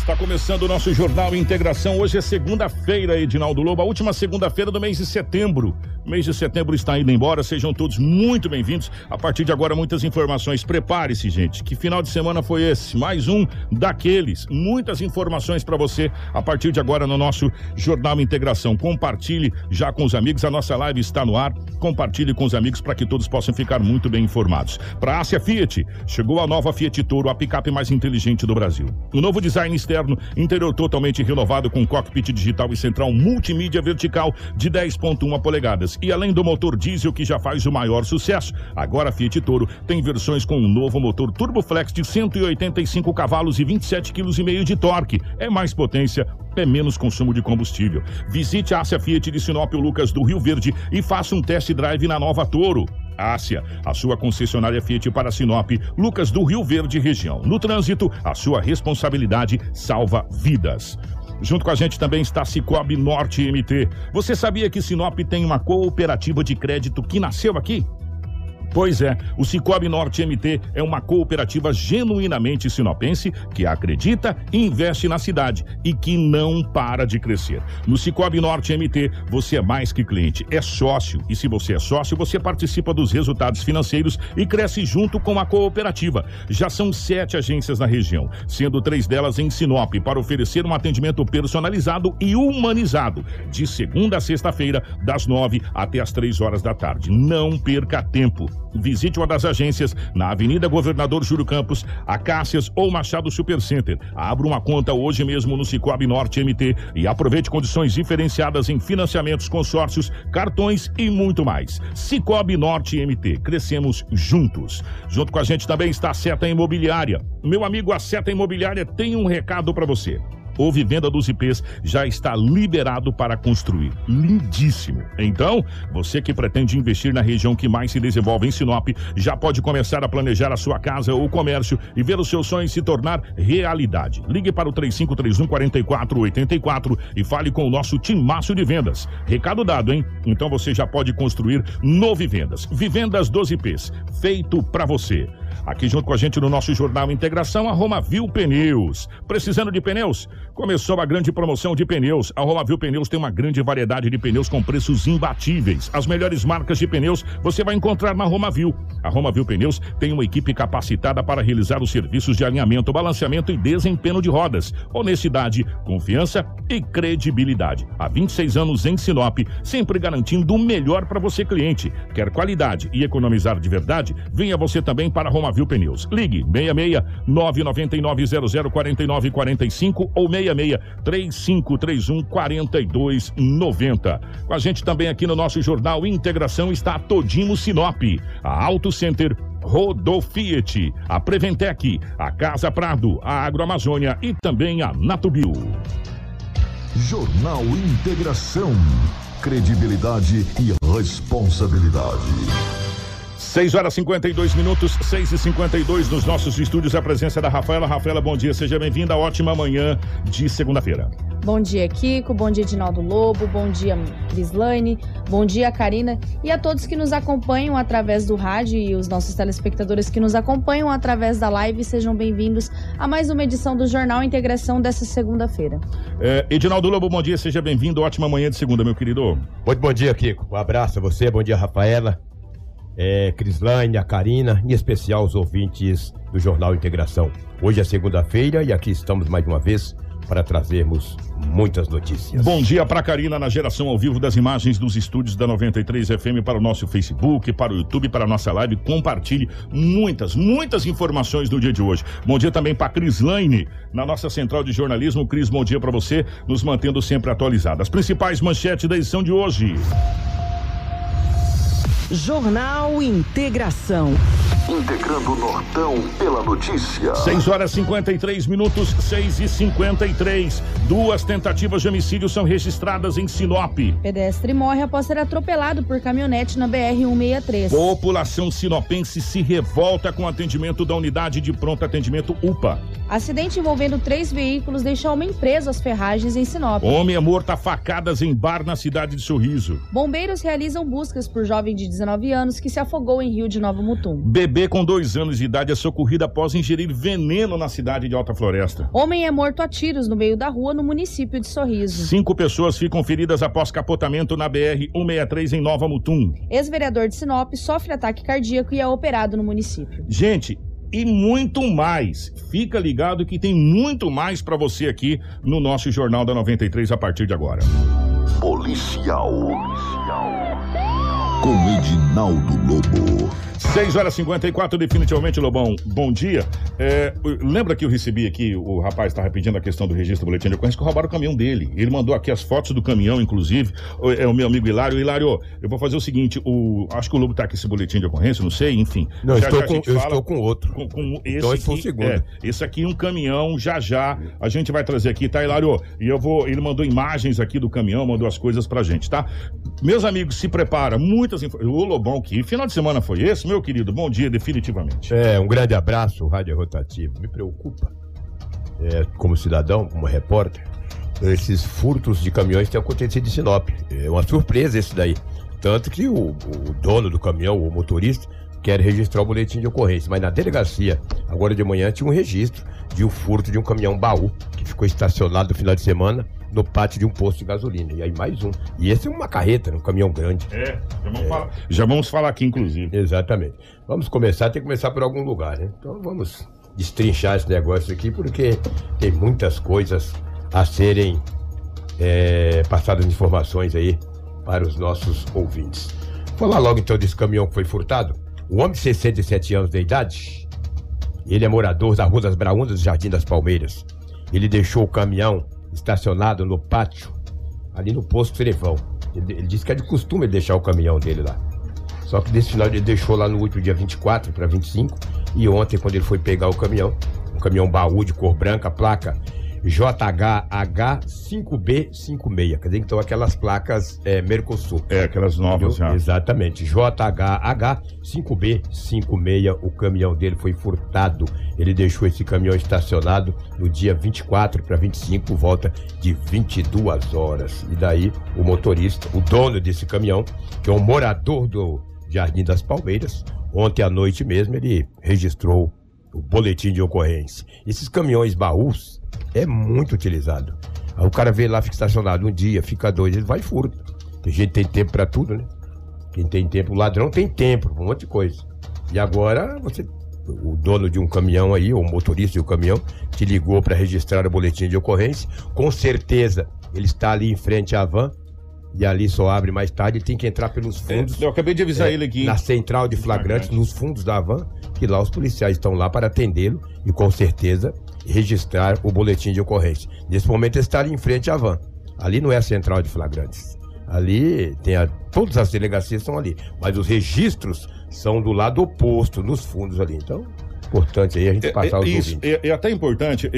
Está começando o nosso Jornal Integração. Hoje é segunda-feira, Edinaldo Lobo, a última segunda-feira do mês de setembro. Mês de setembro está indo embora, sejam todos muito bem-vindos. A partir de agora, muitas informações. Prepare-se, gente. Que final de semana foi esse? Mais um daqueles. Muitas informações para você a partir de agora no nosso Jornal Integração. Compartilhe já com os amigos. A nossa live está no ar. Compartilhe com os amigos para que todos possam ficar muito bem informados. Para a Fiat, chegou a nova Fiat Toro, a picape mais inteligente do Brasil. O novo design externo, interior totalmente renovado com cockpit digital e central multimídia vertical de 10.1 polegadas e além do motor diesel que já faz o maior sucesso, agora a Fiat Toro tem versões com um novo motor Turboflex de 185 cavalos e 27,5 kg de torque. É mais potência, é menos consumo de combustível. Visite a Ásia Fiat de Sinop Lucas do Rio Verde e faça um test drive na nova Toro. Ásia, a sua concessionária Fiat para Sinop, Lucas do Rio Verde região. No trânsito, a sua responsabilidade salva vidas. Junto com a gente também está Cicobi Norte MT. Você sabia que Sinop tem uma cooperativa de crédito que nasceu aqui? Pois é, o Cicobi Norte MT é uma cooperativa genuinamente sinopense que acredita e investe na cidade e que não para de crescer. No Cicobi Norte MT, você é mais que cliente, é sócio. E se você é sócio, você participa dos resultados financeiros e cresce junto com a cooperativa. Já são sete agências na região, sendo três delas em Sinop, para oferecer um atendimento personalizado e humanizado, de segunda a sexta-feira, das nove até as três horas da tarde. Não perca tempo. Visite uma das agências na Avenida Governador Júlio Campos, Acácias ou Machado Supercenter. Abra uma conta hoje mesmo no Cicobi Norte MT e aproveite condições diferenciadas em financiamentos, consórcios, cartões e muito mais. Cicobi Norte MT, crescemos juntos. Junto com a gente também está a Seta Imobiliária. Meu amigo, a Seta Imobiliária tem um recado para você ou vivenda dos IPs já está liberado para construir. Lindíssimo. Então, você que pretende investir na região que mais se desenvolve em Sinop, já pode começar a planejar a sua casa ou comércio e ver os seus sonhos se tornar realidade. Ligue para o 3531 4484 e fale com o nosso timaço de vendas. Recado dado, hein? Então você já pode construir no Vivendas. Vivendas dos IPs, feito para você. Aqui junto com a gente no nosso Jornal Integração, a Romavil Pneus. Precisando de pneus? Começou a grande promoção de pneus. A Romavil Pneus tem uma grande variedade de pneus com preços imbatíveis. As melhores marcas de pneus você vai encontrar na Romavil. A Romavil Pneus tem uma equipe capacitada para realizar os serviços de alinhamento, balanceamento e desempenho de rodas. Honestidade, confiança e credibilidade. Há 26 anos em Sinop, sempre garantindo o melhor para você cliente. Quer qualidade e economizar de verdade? Venha você também para a Romavil Pneus. Ligue 66 999 00 49 45 ou 66 3531 4290. Com a gente também aqui no nosso jornal Integração está Todimo Sinop, a Auto Center Rodofiat, a Preventec, a Casa Prado, a Agroamazônia e também a Natubio. Jornal Integração. Credibilidade e responsabilidade. 6 horas 52 minutos, 6 e 52 nos nossos estúdios. A presença da Rafaela. Rafaela, bom dia, seja bem-vinda. Ótima manhã de segunda-feira. Bom dia, Kiko. Bom dia, Edinaldo Lobo. Bom dia, Crislane. Bom dia, Karina. E a todos que nos acompanham através do rádio e os nossos telespectadores que nos acompanham através da live, sejam bem-vindos a mais uma edição do Jornal Integração dessa segunda-feira. É, Edinaldo Lobo, bom dia, seja bem-vindo. Ótima manhã de segunda, meu querido. Muito bom dia, Kiko. Um abraço a você, bom dia, Rafaela, é, Crislane, a Karina, em especial os ouvintes do Jornal Integração. Hoje é segunda-feira e aqui estamos mais uma vez para trazermos muitas notícias. Bom dia para Karina na geração ao vivo das imagens dos estúdios da 93 FM para o nosso Facebook, para o YouTube, para a nossa live. Compartilhe muitas, muitas informações no dia de hoje. Bom dia também para Cris Laine, na nossa central de jornalismo. Cris, bom dia para você, nos mantendo sempre atualizados. As principais manchetes da edição de hoje. Jornal Integração. Integrando o Nortão pela notícia. 6 horas 53 minutos, 6 e 53. Duas tentativas de homicídio são registradas em Sinop. Pedestre morre após ser atropelado por caminhonete na BR-163. População sinopense se revolta com o atendimento da unidade de pronto atendimento UPA. Acidente envolvendo três veículos deixa homem preso às ferragens em Sinop. Homem é morto a facadas em bar na cidade de Sorriso. Bombeiros realizam buscas por jovem de 19 anos que se afogou em Rio de Novo Mutum. Bebê com dois anos de idade é socorrido após ingerir veneno na cidade de Alta Floresta. Homem é morto a tiros no meio da rua no município de Sorriso. Cinco pessoas ficam feridas após capotamento na BR-163 em Nova Mutum. Ex-vereador de Sinop sofre ataque cardíaco e é operado no município. Gente, e muito mais. Fica ligado que tem muito mais para você aqui no nosso Jornal da 93 a partir de agora. Policial. Com Edinaldo Lobo. 6 horas e 54, definitivamente, Lobão. Bom dia. É, lembra que eu recebi aqui, o rapaz estava pedindo a questão do registro do boletim de ocorrência, que roubaram o caminhão dele. Ele mandou aqui as fotos do caminhão, inclusive. É o meu amigo Hilário. Hilário, eu vou fazer o seguinte: o, acho que o Lobo tá com esse boletim de ocorrência, não sei, enfim. Não, Já, estou já a com, gente eu fala estou com outro. com, com esse Então esse foi o aqui, segundo. é, esse aqui um caminhão, já já a gente vai trazer aqui, tá, Hilário? E eu vou, ele mandou imagens aqui do caminhão, mandou as coisas pra gente, tá? Meus amigos, se prepara, muitas info- O Lobão, que final de semana foi esse, meu querido? Bom dia, definitivamente. É, um grande abraço, Rádio Rotativo. Me preocupa, é, como cidadão, como repórter, esses furtos de caminhões têm acontecido em Sinop. É uma surpresa esse daí. Tanto que o, o dono do caminhão, o motorista, quer registrar o boletim de ocorrência. Mas na delegacia, agora de manhã, tinha um registro de um furto de um caminhão baú que ficou estacionado no final de semana no pátio de um posto de gasolina. E aí mais um. E esse é uma carreta, né, um caminhão grande. É, já vamos, Falar, já vamos falar aqui, inclusive. Exatamente. Vamos começar, tem que começar por algum lugar, né? Então vamos destrinchar esse negócio aqui, porque tem muitas coisas a serem é, passadas informações aí para os nossos ouvintes. Falar logo então desse caminhão que foi furtado. O homem de 67 anos de idade, ele é morador da Rua das Braundas Jardim das Palmeiras. Ele deixou o caminhão estacionado no pátio, ali no posto Trevão. Ele, ele disse que é de costume deixar o caminhão dele lá. Só que desse final ele deixou lá no último dia 24 para 25. E ontem, quando ele foi pegar o caminhão, um caminhão baú de cor branca, placa JHH5B56. Quer dizer, então aquelas placas é, Mercosul. É, aquelas novas já. Exatamente. JHH5B56. O caminhão dele foi furtado. Ele deixou esse caminhão estacionado no dia 24 para 25, por volta de 22 horas. E daí o motorista, o dono desse caminhão, que é um morador do Jardim das Palmeiras, ontem à noite mesmo ele registrou o boletim de ocorrência. Esses caminhões baús é muito utilizado. Aí o cara vê lá, fica estacionado um dia, fica dois, ele vai e furta. Tem gente que tem tempo pra tudo, né? Quem tem tempo, o ladrão tem tempo, um monte de coisa. E agora você, o dono de um caminhão aí, ou motorista de um caminhão, te ligou para registrar o boletim de ocorrência. Com certeza ele está ali em frente à van e ali só abre mais tarde, ele tem que entrar pelos fundos. Eu acabei de avisar É, ele aqui. Na central de flagrantes, Flagrante. nos fundos da van, que lá os policiais estão lá para atendê-lo e com certeza registrar o boletim de ocorrência. Nesse momento ele está ali em frente à van. Ali não é a central de flagrantes. Ali tem a, todas as delegacias estão ali, mas os registros são do lado oposto, nos fundos ali. Então, importante aí a gente É, passar é, os isso, é, é até importante.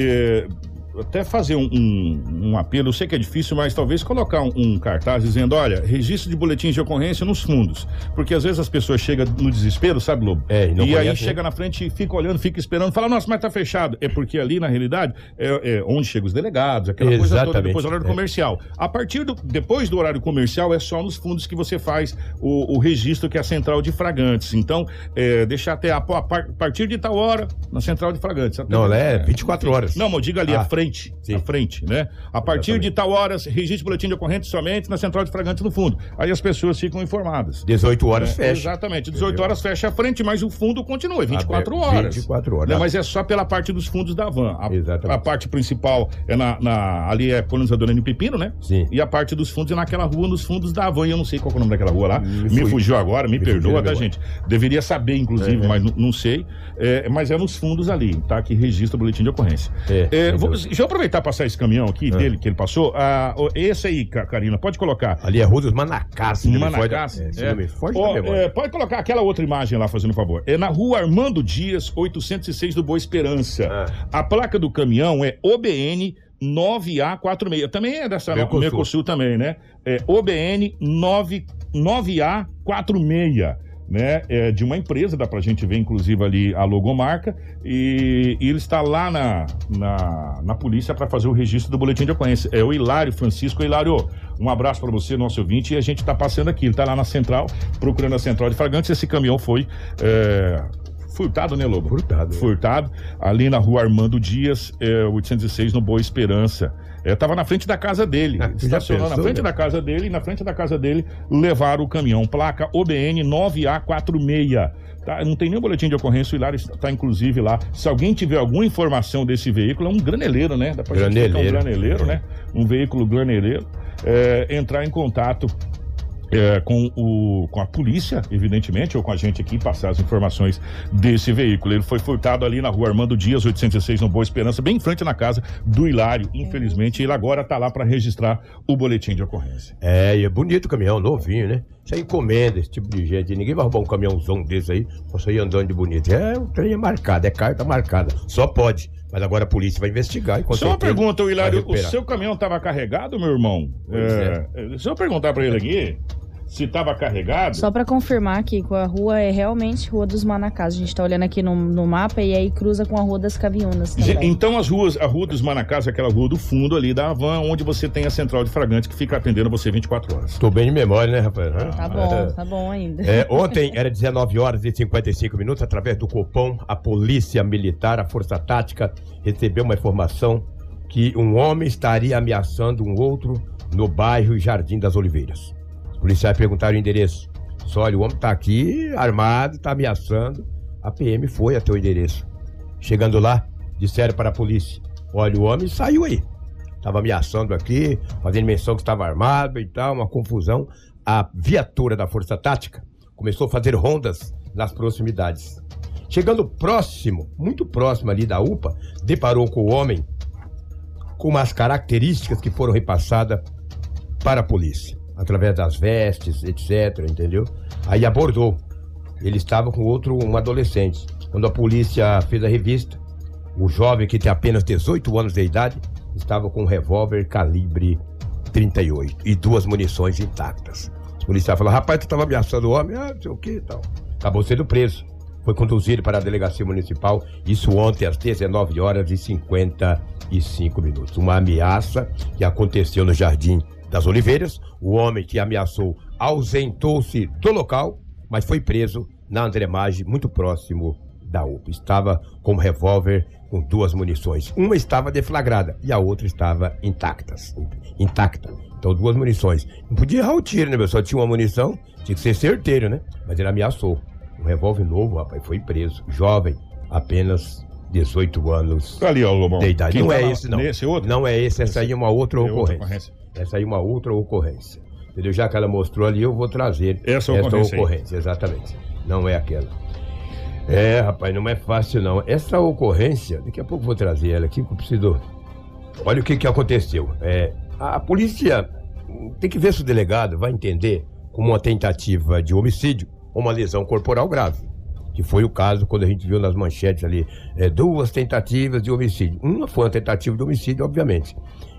É, até fazer um, um, um apelo, eu sei que é difícil, mas talvez colocar um, um cartaz dizendo, olha, registro de boletins de ocorrência nos fundos. Porque às vezes as pessoas chegam no desespero, sabe, Lobo? É, e não e aí conhece, né? chega na frente e fica olhando, fica esperando, fala, nossa, mas tá fechado. É porque ali, na realidade, é, é onde chegam os delegados, aquela coisa toda, Exatamente, depois do horário é. comercial. A partir do, depois do horário comercial, é só nos fundos que você faz o, o registro, que é a central de fragantes. Então, é, deixar até a, a par- a partir de tal hora, na central de fragantes. Não, lá é 24 horas. Não, mas eu digo ali, Ah. à frente frente. Sim. Na frente, né? A partir Exatamente. de tal horas, registre boletim de ocorrência somente na central de flagrantes no fundo. Aí as pessoas ficam informadas. 18 horas É, fecha. Exatamente. 18 Entendeu? horas fecha a frente, mas o fundo continua, 24 Aberto, horas. 24 horas. Né, Mas é só pela parte dos fundos da van. A, Exatamente. a parte principal é na, na- ali é colonizadora N Pepino, né? Sim. E a parte dos fundos é naquela rua, nos fundos da van. E eu não sei qual é o nome daquela rua lá. Me Me, fugiu. agora, me, Me perdoa, tá, gente? Deveria saber, inclusive, É. mas n- não sei. É, mas é nos fundos ali, tá? Que registra o boletim de ocorrência. É, É, meu vou-. Deixa eu aproveitar e passar esse caminhão aqui É. dele que ele passou. Ah, esse aí, Karina, pode colocar. Ali é Rua dos Manacás. Manacás. é, É. memória. é, pode colocar aquela outra imagem lá, fazendo um favor. É na rua Armando Dias, 806 do Boa Esperança. Ah. A placa do caminhão é OBN 9A46. Também é dessa Mercosul. Mercosul, também, né? É OBN 9, 9A46. Né, é de uma empresa, dá pra gente ver inclusive ali a logomarca, e, e ele está lá na, na, na polícia para fazer o registro do boletim de ocorrência. É o Hilário Francisco. Hilário, um abraço para você, nosso ouvinte, e a gente tá passando aqui, ele tá lá na central, procurando a central de flagrantes, esse caminhão foi é, furtado, né, Lobo? Furtado, é. Furtado, ali na rua Armando Dias, é, 806, no Boa Esperança. É, tava na frente da casa dele. Ah, estacionou na pensou, frente né? da casa dele e na frente da casa dele levaram o caminhão. Placa OBN 9A46. Tá, não tem nenhum boletim de ocorrência, o Hilário está inclusive lá. Se alguém tiver alguma informação desse veículo, é um graneleiro, né? Dá pra é um Graneleiro. graneleiro, né? Um veículo graneleiro. É, entrar em contato é, com, o, com a polícia, evidentemente, ou com a gente aqui, passar as informações desse veículo. Ele foi furtado ali na rua Armando Dias, 806, no Boa Esperança, bem em frente na casa do Hilário. Infelizmente, ele agora está lá para registrar o boletim de ocorrência. É, e é bonito o caminhão, novinho, né? Isso aí encomenda, esse tipo de gente. Ninguém vai roubar um caminhãozão desse aí pra sair andando de bonito. É, o trem é marcado, é carta marcada. Só pode. Mas agora a polícia vai investigar e Só uma pergunta, Hilário, o seu caminhão estava carregado, meu irmão? Pois É, Se eu perguntar para ele aqui se estava carregado... Só pra confirmar que a rua é realmente Rua dos Manacás. A gente tá olhando aqui no, no mapa e aí cruza com a Rua das Caviunas também. Então as ruas, a rua dos Manacás, aquela rua do fundo ali da Havan, onde você tem a central de fragrante que fica atendendo você 24 horas. Tô bem de memória, né, rapaz? Tá bom, tá bom ainda. É, ontem era 19 horas e 55 minutos, através do Copom, a Polícia Militar, a Força Tática, recebeu uma informação que um homem estaria ameaçando um outro no bairro Jardim das Oliveiras. Policiais perguntaram o endereço. Só, olha, o homem tá aqui, armado, tá ameaçando. A PM foi até o endereço. Chegando lá, disseram para a polícia: olha, o homem saiu aí. Tava ameaçando aqui, fazendo menção que estava armado e tal, uma confusão. A viatura da Força Tática começou a fazer rondas nas proximidades. Chegando próximo, muito próximo ali da UPA, deparou com o homem com umas características que foram repassadas para a polícia, através das vestes, etc, entendeu? Aí abordou. Ele estava com outro, um adolescente. Quando a polícia fez a revista, o jovem que tem apenas 18 anos de idade estava com um revólver calibre 38 e duas munições intactas. Os policiais falaram, rapaz, tu estava ameaçando o homem? Ah, não sei o que e tal. Acabou sendo preso. Foi conduzido para a delegacia municipal, isso ontem às 19 horas e 55 minutos. Uma ameaça que aconteceu no Jardim das Oliveiras. O homem que ameaçou ausentou-se do local, mas foi preso na Andremagem, muito próximo da UPA. Estava com um revólver com duas munições. Uma estava deflagrada e a outra estava intactas, intacta. Então, duas munições. Não podia errar o tiro, né, meu? Só tinha uma munição, tinha que ser certeiro, né? Mas ele ameaçou. Um revólver novo, rapaz, foi preso. Jovem, apenas 18 anos Tá ali, ó, de idade. Não é esse, não. Nesse outro? Não é esse, essa aí é uma outra É outra ocorrência. Essa aí é uma outra ocorrência. Entendeu? Já que ela mostrou ali, eu vou trazer Essa ocorrência aí. ocorrência, exatamente. Não é aquela. É, rapaz, não é fácil não. Essa ocorrência, daqui a pouco eu vou trazer ela aqui, que eu preciso. Olha o que, que aconteceu. É, a polícia tem que ver se o delegado vai entender como uma tentativa de homicídio ou uma lesão corporal grave. Que foi o caso quando a gente viu nas manchetes ali, é, duas tentativas de homicídio. Uma foi uma tentativa de homicídio, obviamente.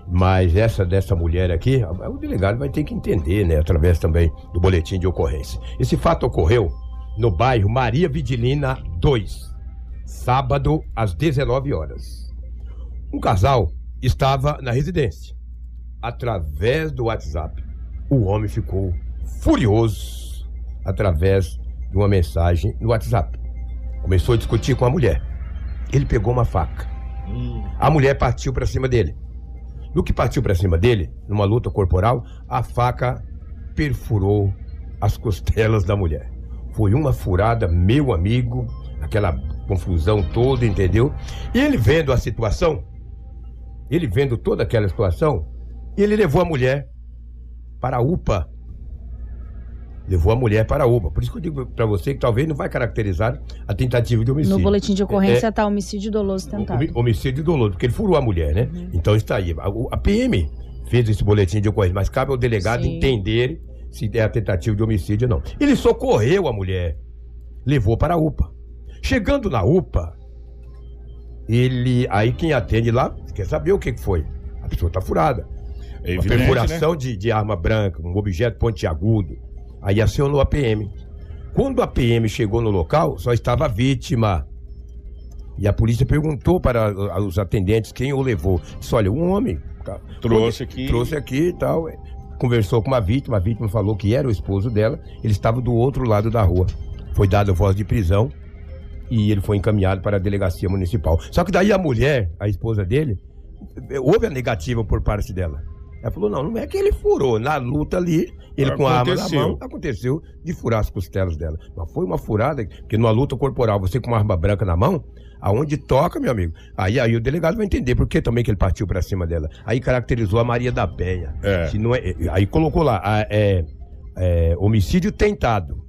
Mas essa dessa mulher aqui, o delegado vai ter que entender, né? Através também do boletim de ocorrência. Esse fato ocorreu no bairro Maria Vidilina 2, sábado às 19 horas. Um casal estava na residência. Através do WhatsApp, o homem ficou furioso através de uma mensagem no WhatsApp. Começou a discutir com a mulher. Ele pegou uma faca A mulher partiu pra cima dele. No que partiu pra cima dele, numa luta corporal, a faca perfurou as costelas da mulher. Foi uma furada, meu amigo, aquela confusão toda, entendeu? E ele vendo a situação, ele vendo toda aquela situação, ele levou a mulher para a UPA. Levou a mulher para a UPA. Por isso que eu digo para você que talvez não vai caracterizar a tentativa de homicídio. No boletim de ocorrência É, está homicídio doloso tentado. Homi- Homicídio doloso, porque ele furou a mulher, né? Uhum. Então está aí. A, a PM fez esse boletim de ocorrência, mas cabe ao delegado Sim. entender se é a tentativa de homicídio ou não. Ele socorreu a mulher, levou para a UPA. Chegando na UPA, ele. Aí quem atende lá quer saber o que foi. A pessoa está furada. É Uma evidente, né? perfuração de, de arma branca, um objeto pontiagudo. Aí acionou a PM. Quando a PM chegou no local, só estava a vítima. E a polícia perguntou para os atendentes quem o levou. Disse: olha, um homem. tá, Trouxe aqui. Trouxe aqui e tal. Conversou com uma vítima, a vítima falou que era o esposo dela. Ele estava do outro lado da rua. Foi dada voz de prisão e ele foi encaminhado para a delegacia municipal. Só que daí a mulher, a esposa dele, houve a negativa por parte dela. Ela falou: não, não é que ele furou. Na luta ali, ele com a arma na Aconteceu. mão, aconteceu de furar as costelas dela. Mas foi uma furada, porque numa luta corporal, você com uma arma branca na mão, aonde toca, meu amigo. Aí, aí o delegado vai entender por que também que ele partiu pra cima dela. Aí caracterizou a Maria da Penha. É. Se não é, aí colocou lá, a- é, é, homicídio tentado.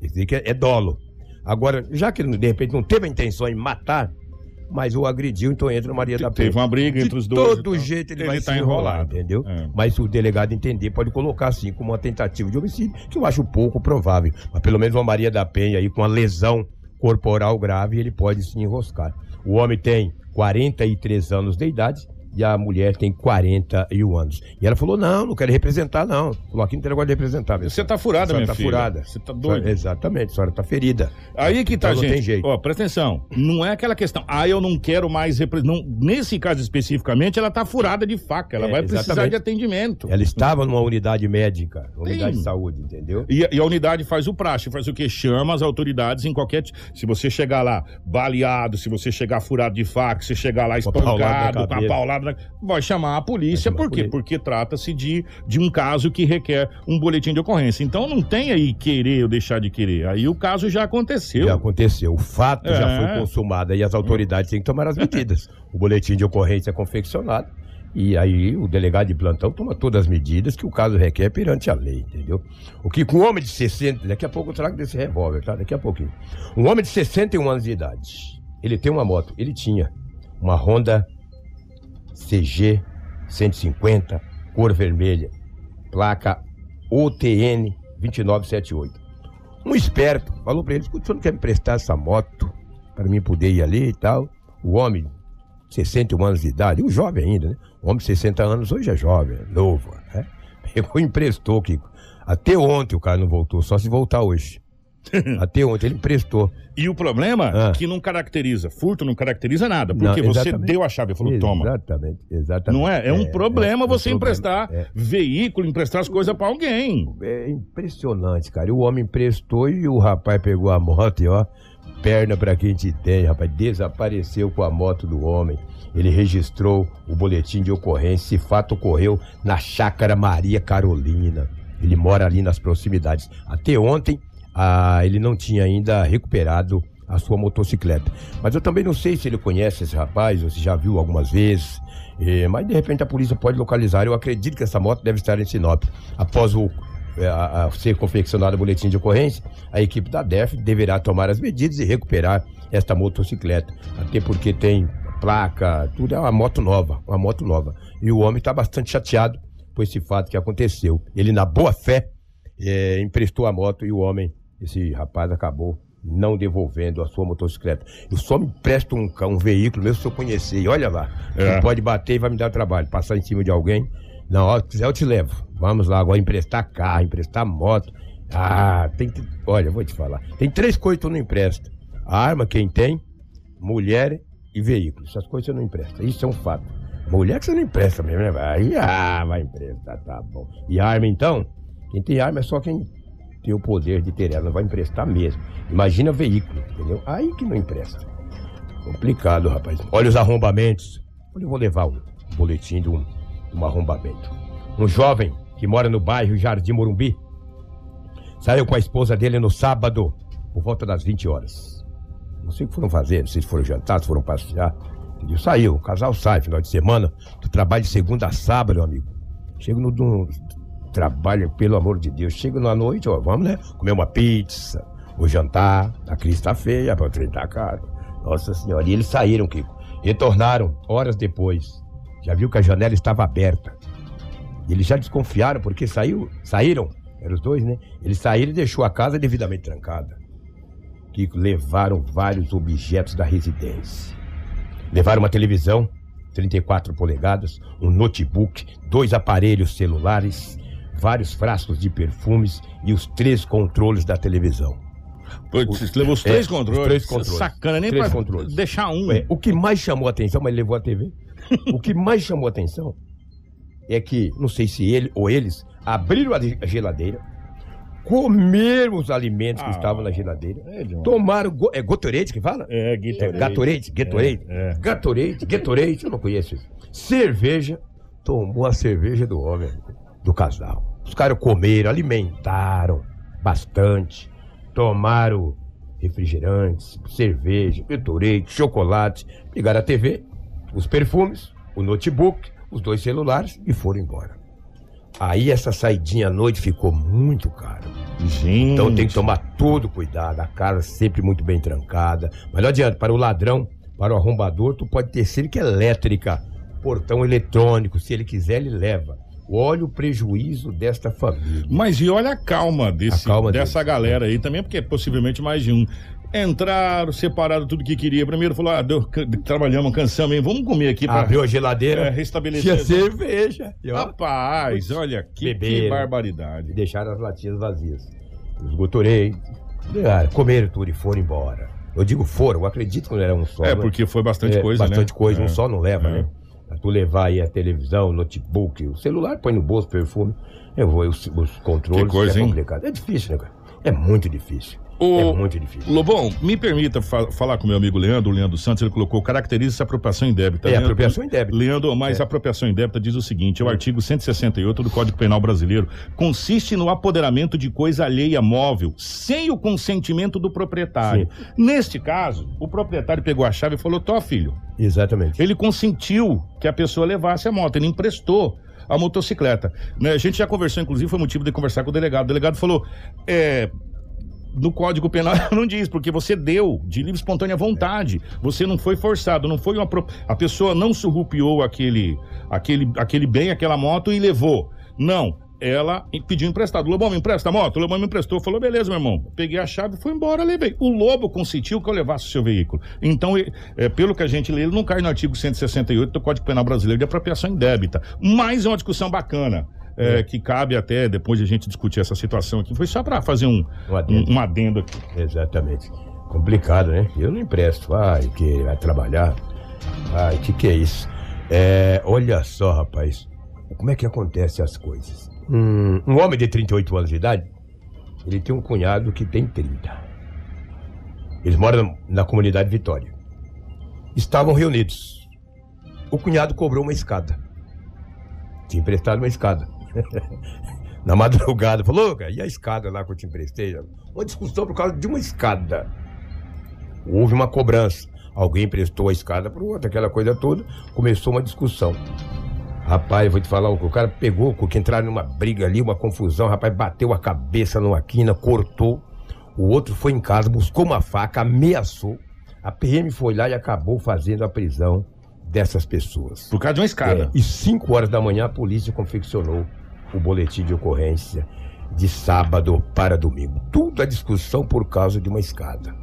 Quer dizer que é, é dolo. Agora, já que ele de repente não teve a intenção em matar, mas o agrediu, então entra Maria da Penha. Teve uma briga De entre os dois. todo e tal. jeito ele, Ele vai tá se enrolar, entendeu? É. Mas se o delegado entender, pode colocar assim como uma tentativa de homicídio, que eu acho pouco provável. Mas pelo menos uma Maria da Penha aí com uma lesão corporal grave, ele pode se enroscar. O homem tem 43 anos de idade e a mulher tem 41 anos. E ela falou: não, não quero representar, não. Falou: aqui não tem negócio de representar. Você senhora. tá furada, minha tá filha. furada. Você tá doido. Exatamente, a senhora tá ferida. Aí que tá, Então não gente. tem jeito. Ó, presta atenção. Não é aquela questão. Ah, eu não quero mais representar. Nesse caso especificamente, ela tá furada de faca. Ela É, vai precisar exatamente. de atendimento. Ela estava numa unidade médica, uma Sim. unidade de saúde, entendeu? E, a- e a unidade faz o praxe, faz o que? Chama as autoridades em qualquer. Se você chegar lá baleado, se você chegar furado de faca, se chegar lá Com a paulada na espancado, com a paulada, vai chamar a polícia. Chamar Por quê? polícia. Porque trata-se de, de um caso que requer um boletim de ocorrência. Então não tem aí querer ou deixar de querer. Aí o caso já aconteceu. Já aconteceu. O fato já É. foi consumado e as autoridades têm que tomar as medidas. O boletim de ocorrência é confeccionado e aí o delegado de plantão toma todas as medidas que o caso requer perante a lei, entendeu? O que com um homem de 60, daqui a pouco eu trago desse revólver, tá? Daqui a pouquinho. Um homem de 61 anos de idade, ele tem uma moto, ele tinha uma Honda CG 150, cor vermelha, placa OTN 2978. Um esperto falou pra ele: escuta, você não quer me prestar essa moto para mim poder ir ali e tal? O homem, 61 anos de idade, um jovem ainda, né? O homem de 60 anos hoje é jovem, novo, né? Pegou emprestou, Kiko. Até ontem o cara não voltou, só se voltar hoje. Até ontem ele emprestou. E o problema Ah. é que não caracteriza. Furto não caracteriza nada. Não, Porque você exatamente. deu a chave e falou, toma. Exatamente, exatamente. Não é? É um problema é você problema, emprestar é. veículo, emprestar as coisas pra alguém. É impressionante, cara. O homem emprestou e o rapaz pegou a moto e ó, perna pra quem te tem, rapaz. Desapareceu com a moto do homem. Ele registrou o boletim de ocorrência. Esse fato ocorreu na chácara Maria Carolina. Ele mora ali nas proximidades. Até ontem, ah, ele não tinha ainda recuperado a sua motocicleta. Mas eu também não sei se ele conhece esse rapaz ou se já viu algumas vezes. Eh, mas de repente a polícia pode localizar. Eu acredito que essa moto deve estar em Sinop. Após o é, a- a ser confeccionado o boletim de ocorrência, a equipe da DEF deverá tomar as medidas e recuperar esta motocicleta. Até porque tem placa, tudo é uma moto nova, uma moto nova. E o homem está bastante chateado por esse fato que aconteceu. Ele, na boa fé, é, emprestou a moto e o homem, esse rapaz, acabou não devolvendo a sua motocicleta. Eu só me empresto um, um veículo, mesmo se eu conhecer. E olha lá, É. pode bater e vai me dar trabalho. Passar em cima de alguém. Não, ó, se quiser eu te levo. Vamos lá, agora emprestar carro, emprestar moto. Ah, tem que. Olha, eu vou te falar. Tem três coisas que tu não empresta: a arma, quem tem, mulher e veículo. Essas coisas você não empresta. Isso é um fato. Mulher que você não empresta mesmo, né? Aí, ah, vai emprestar, tá bom. E arma, então? Quem tem arma é só quem tem o poder de ter ela, vai emprestar mesmo. Imagina veículo, entendeu? Aí que não empresta. Complicado, rapaz. Olha os arrombamentos. Olha, eu vou levar o boletim de um, de um arrombamento. Um jovem que mora no bairro Jardim Morumbi saiu com a esposa dele no sábado, por volta das 20 horas. Não sei o que foram fazer, não sei se foram jantar, se foram passear. Entendeu? Saiu, o casal sai, final de semana. Tu trabalha de segunda a sábado, meu amigo. Chego no, no trabalho, pelo amor de Deus. Chego na noite, ó, vamos, né? Comer uma pizza, o jantar. A Cris tá feia, pra trem caro. Nossa senhora. E eles saíram, Kiko. Retornaram horas depois. Já viu que a janela estava aberta. Eles já desconfiaram, porque saiu, saíram, eram os dois, né? Eles saíram e deixou a casa devidamente trancada. Kiko, levaram vários objetos da residência. Levaram uma televisão, 34 polegadas, um notebook, dois aparelhos celulares, vários frascos de perfumes e os três controles da televisão. Putz, levou os três É, controles. os três controles. Sacana, nem Três pra controles. deixar um. É, o que mais chamou a atenção, mas ele levou a TV. o que mais chamou a atenção é que, não sei se ele ou eles, abriram a de- a geladeira, comeram os alimentos que Ah, estavam na geladeira, é tomaram. go- É Gatorade que fala? É, É, Gatorade. Gatorade, Gatorade. É, é. Gatorade, Gatorade, eu não conheço isso. Cerveja, tomou a cerveja do homem, do casal. Os caras comeram, alimentaram bastante, tomaram refrigerantes, cerveja, Gatorade, chocolate, pegaram a TV, os perfumes, o notebook, os dois celulares e foram embora. Aí essa saidinha à noite ficou muito cara. Gente. Então tem que tomar todo cuidado, a casa sempre muito bem trancada. Mas não adianta, para o ladrão, para o arrombador, tu pode ter cerca elétrica, portão eletrônico, se ele quiser, ele leva. Olha o prejuízo desta família. Mas e olha a calma, desse, A calma dessa deles. galera aí também, porque é possivelmente mais de um. Entraram, separaram tudo que queria. Primeiro falou: ah, deu, trabalhamos, cansamos, hein? Vamos comer aqui pra Abriu a geladeira, é, restabelecer. tinha cerveja. Rapaz, olha que, que Beberam. e barbaridade. deixaram as latinhas vazias. Os Gatorade, pegaram, comeram tudo e foram embora. Eu digo foram, eu acredito que não era um só. É, né? porque foi bastante É, coisa, né? Bastante coisa, É. um só não leva, É. né? Pra tu levar aí a televisão, o notebook, o celular, põe no bolso, perfume. Eu vou, os, os controles. Que coisa, é hein? complicado. É difícil, né, cara? É muito difícil. O- É muito difícil. Lobão, me permita fa- falar com meu amigo Leandro, o Leandro Santos, ele colocou caracteriza-se apropriação indébita. É, Leandro- apropriação indébita. Leandro, mas É. a apropriação indébita diz o seguinte: é o artigo 168 do Código Penal Brasileiro consiste no apoderamento de coisa alheia móvel sem o consentimento do proprietário. Neste caso, o proprietário pegou a chave e falou: Tó, filho, Exatamente. ele consentiu que a pessoa levasse a moto, ele emprestou a motocicleta. Né, A gente já conversou, inclusive, foi motivo de conversar com o delegado. O delegado falou: é, no Código Penal não diz, porque você deu de livre espontânea vontade. Você não foi forçado, não foi uma. pro- A pessoa não surrupiou aquele, aquele, aquele bem, aquela moto e levou. Não. Ela pediu emprestado. O Lobão me empresta a moto? O Lobão me emprestou. Falou, beleza, meu irmão. Peguei a chave, fui embora, levei. O Lobo consentiu que eu levasse o seu veículo. Então, é, pelo que a gente lê, ele não cai no artigo 168 do Código Penal Brasileiro de apropriação indébita. Mas é uma discussão bacana. É, que cabe até depois de a gente discutir essa situação aqui. Foi só para fazer um, Um adendo. um, um adendo aqui. Exatamente. Complicado, né? Eu não empresto. Ai, que vai trabalhar. Ai, que que é isso? É, olha só, rapaz. Como é que acontecem as coisas? Hum, um homem de 38 anos de idade, ele tem um cunhado que tem 30. Eles moram na comunidade Vitória. Estavam reunidos. O cunhado cobrou uma escada. Tinha emprestado uma escada. Na madrugada, falou, cara, e a escada lá que eu te emprestei? Uma discussão por causa de uma escada. Houve uma cobrança. Alguém emprestou a escada para o outro, aquela coisa toda. Começou uma discussão. Rapaz, vou te falar, o cara pegou, que entraram numa briga ali, uma confusão. Rapaz, bateu a cabeça numa quina, cortou. O outro foi em casa, buscou uma faca, ameaçou. A PM foi lá e acabou fazendo a prisão dessas pessoas. Por causa de uma escada. É, e 5 horas da manhã a polícia confeccionou o boletim de ocorrência de sábado para domingo. Tudo a discussão por causa de uma escada.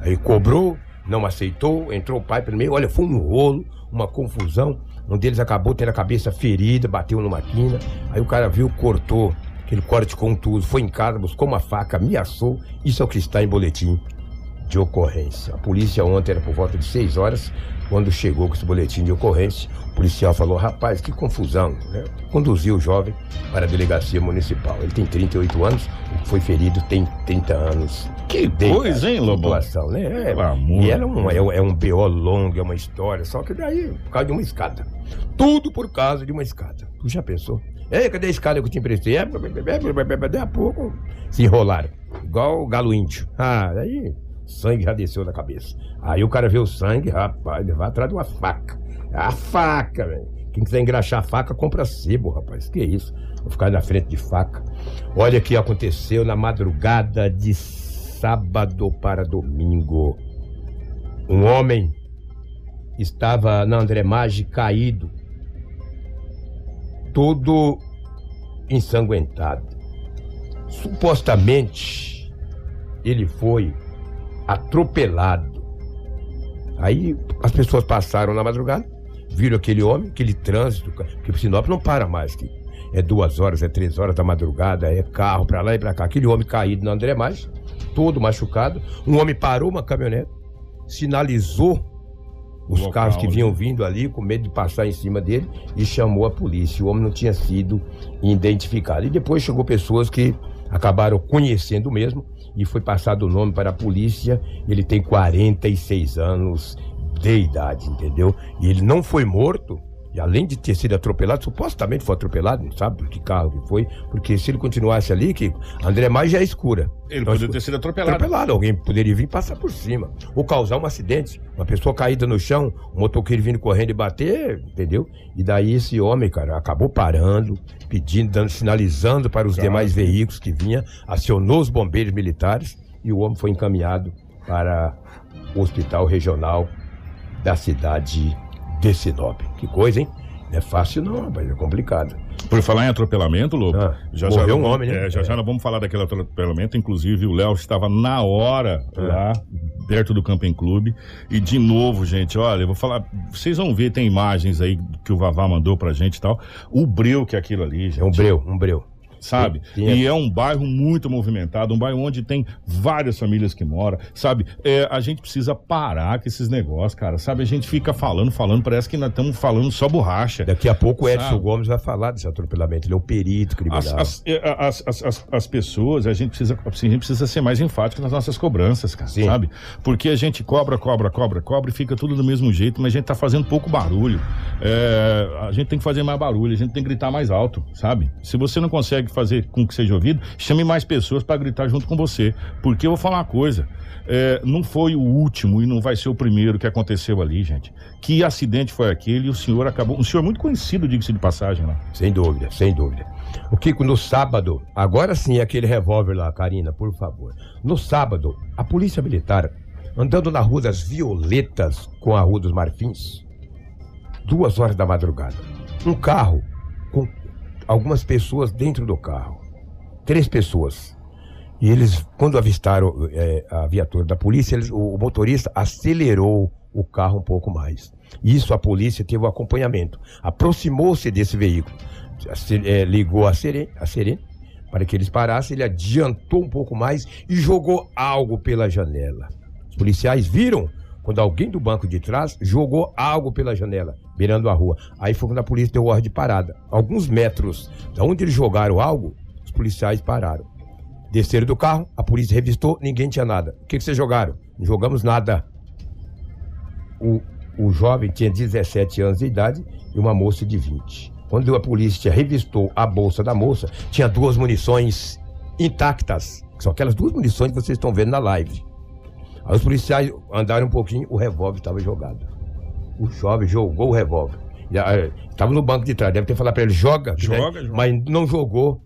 Aí cobrou, não aceitou, entrou o pai primeiro, olha, foi um rolo, uma confusão. Um deles acabou tendo a cabeça ferida, bateu numa quina. Aí o cara viu, cortou, aquele corte com tudo, foi em casa, buscou uma faca, ameaçou. Isso é o que está em boletim de ocorrência. A polícia ontem era por volta de 6 horas, quando chegou com esse boletim de ocorrência, o policial falou: rapaz, que confusão. Né? Conduziu o jovem para a delegacia municipal. Ele tem 38 anos, foi ferido tem 30 anos. Que coisa, hein, situação, né? É, e era um, é, um- é um BO longo, é uma história, só que daí, por causa de uma escada. Tudo por causa de uma escada. Tu já pensou? Ei, cadê a escada que eu te emprestei? É, Daí a pouco se enrolaram. Igual o galo índio. Ah, aí sangue já desceu da cabeça. Aí o cara vê o sangue, rapaz, ele vai atrás de uma faca. A faca, velho. Quem quiser engraxar a faca, compra sebo, rapaz. Que isso? Vou ficar na frente de faca. Olha o que aconteceu na madrugada de sábado para domingo. Um homem estava na Andremage caído, todo ensanguentado. Supostamente ele foi atropelado. Aí as pessoas passaram na madrugada, viram aquele homem, aquele trânsito, porque o Sinop não para mais. Que é duas horas, é três horas da madrugada, é carro pra lá e pra cá. Aquele homem caído na André Mais, todo machucado. Um homem parou uma caminhonete, sinalizou os Local, carros que né? vinham vindo ali, com medo de passar em cima dele, e chamou a polícia. O homem não tinha sido identificado. E depois chegou pessoas que acabaram conhecendo o mesmo, e foi passado o nome para a polícia. Ele tem 46 anos de idade, entendeu? E ele não foi morto. E além de ter sido atropelado, supostamente foi atropelado, não sabe por que carro que foi, porque se ele continuasse ali, que André Mais já é escura. Ele Então, poderia ter sido atropelado. Atropelado, alguém poderia vir passar por cima. Ou causar um acidente. Uma pessoa caída no chão, um motoqueiro vindo correndo e bater, entendeu? E daí esse homem, cara, acabou parando, pedindo, dando, sinalizando para os Claro. demais veículos que vinha, acionou os bombeiros militares e o homem foi encaminhado para o hospital regional da cidade de Sinop. Que coisa, hein? Não é fácil não, rapaz, é complicado. Por falar em atropelamento, Lobo, Ah, já morreu já um homem, né? é, já já É. nós vamos falar daquele atropelamento. Inclusive, o Léo estava na hora É. lá, perto do Camping Clube. E de novo, gente, olha, eu vou falar. Vocês vão ver, tem imagens aí que o Vavá mandou pra gente e tal. O breu que é aquilo ali, gente. É um breu, um breu. Sabe? E é um bairro muito movimentado, um bairro onde tem várias famílias que moram, sabe? É, a gente precisa parar com esses negócios, cara, sabe? A gente fica falando, falando, parece que nós estamos falando só borracha. Daqui a pouco o Edson Sabe? Gomes vai falar desse atropelamento. Ele é o perito criminal. As, as, é, as, as, as, as pessoas, a gente, precisa, assim, a gente precisa ser mais enfático nas nossas cobranças, cara, Sim. sabe? Porque a gente cobra, cobra, cobra, cobra e fica tudo do mesmo jeito, mas a gente tá fazendo pouco barulho. É, a gente tem que fazer mais barulho, a gente tem que gritar mais alto, sabe? Se você não consegue fazer com que seja ouvido, chame mais pessoas para gritar junto com você. Porque eu vou falar uma coisa. é, não foi o último e não vai ser o primeiro que aconteceu ali, gente. Que acidente foi aquele e o senhor acabou. Um senhor muito conhecido, diga-se de passagem lá. Sem dúvida, sem dúvida. O Kiko, no sábado, agora sim aquele revólver lá, Karina, por favor. No sábado, a polícia militar, andando na Rua das Violetas com a Rua dos Marfins, duas horas da madrugada, um carro com algumas pessoas dentro do carro. Três pessoas. E eles, quando avistaram eh, a viatura da polícia, eles- o, o motorista acelerou o carro um pouco mais. Isso a polícia teve o acompanhamento. Aproximou-se desse veículo, eh, ligou a sirene, a sirene para que eles parassem. Ele adiantou um pouco mais e jogou algo pela janela. Os policiais viram quando alguém do banco de trás jogou algo pela janela, beirando a rua. Aí foi quando a polícia deu ordem de parada. Alguns metros da onde eles jogaram algo, os policiais pararam. Desceram do carro, a polícia revistou, ninguém tinha nada. O que, que vocês jogaram? Não jogamos nada. O, o jovem tinha 17 anos de idade e uma moça de 20. Quando a polícia revistou a bolsa da moça, tinha duas munições intactas. que São aquelas duas munições que vocês estão vendo na live. Aí os policiais andaram um pouquinho, o revólver estava jogado. O jovem jogou o revólver. Estava no banco de trás, deve ter falado para ele: joga, Joga, daí- joga. mas não jogou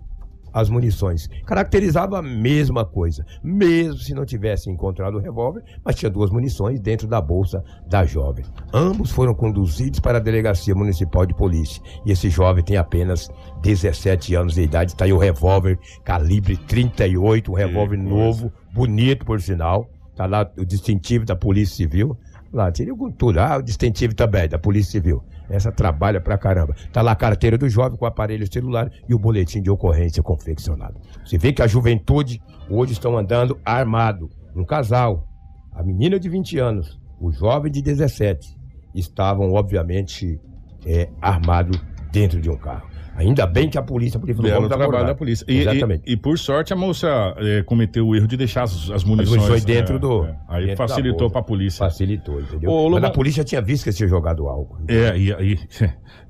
as munições. Caracterizava a mesma coisa, mesmo se não tivesse encontrado o revólver, mas tinha duas munições dentro da bolsa da jovem. Ambos foram conduzidos para a delegacia municipal de polícia. E esse jovem tem apenas 17 anos de idade. Está aí o revólver calibre 38, um revólver novo, bonito por sinal. Tá lá o distintivo da Polícia Civil. Lá, tirei com tudo. Ah, o distintivo também da Polícia Civil. Essa trabalha pra caramba. Tá lá a carteira do jovem com o aparelho celular e o boletim de ocorrência confeccionado. Você vê que a juventude hoje estão andando armado. Um casal A menina de 20 anos, o jovem de 17, estavam, obviamente, é, armados dentro de um carro. Ainda bem que a polícia, a polícia Era o vamos trabalho da polícia. E, Exatamente. E, e por sorte a moça é, cometeu o erro de deixar as, as munições, munições dentro é, do- é. Aí dentro facilitou para a polícia. Facilitou, entendeu? Ô, Mas a polícia tinha visto que eles tinham jogado álcool. É, e, e,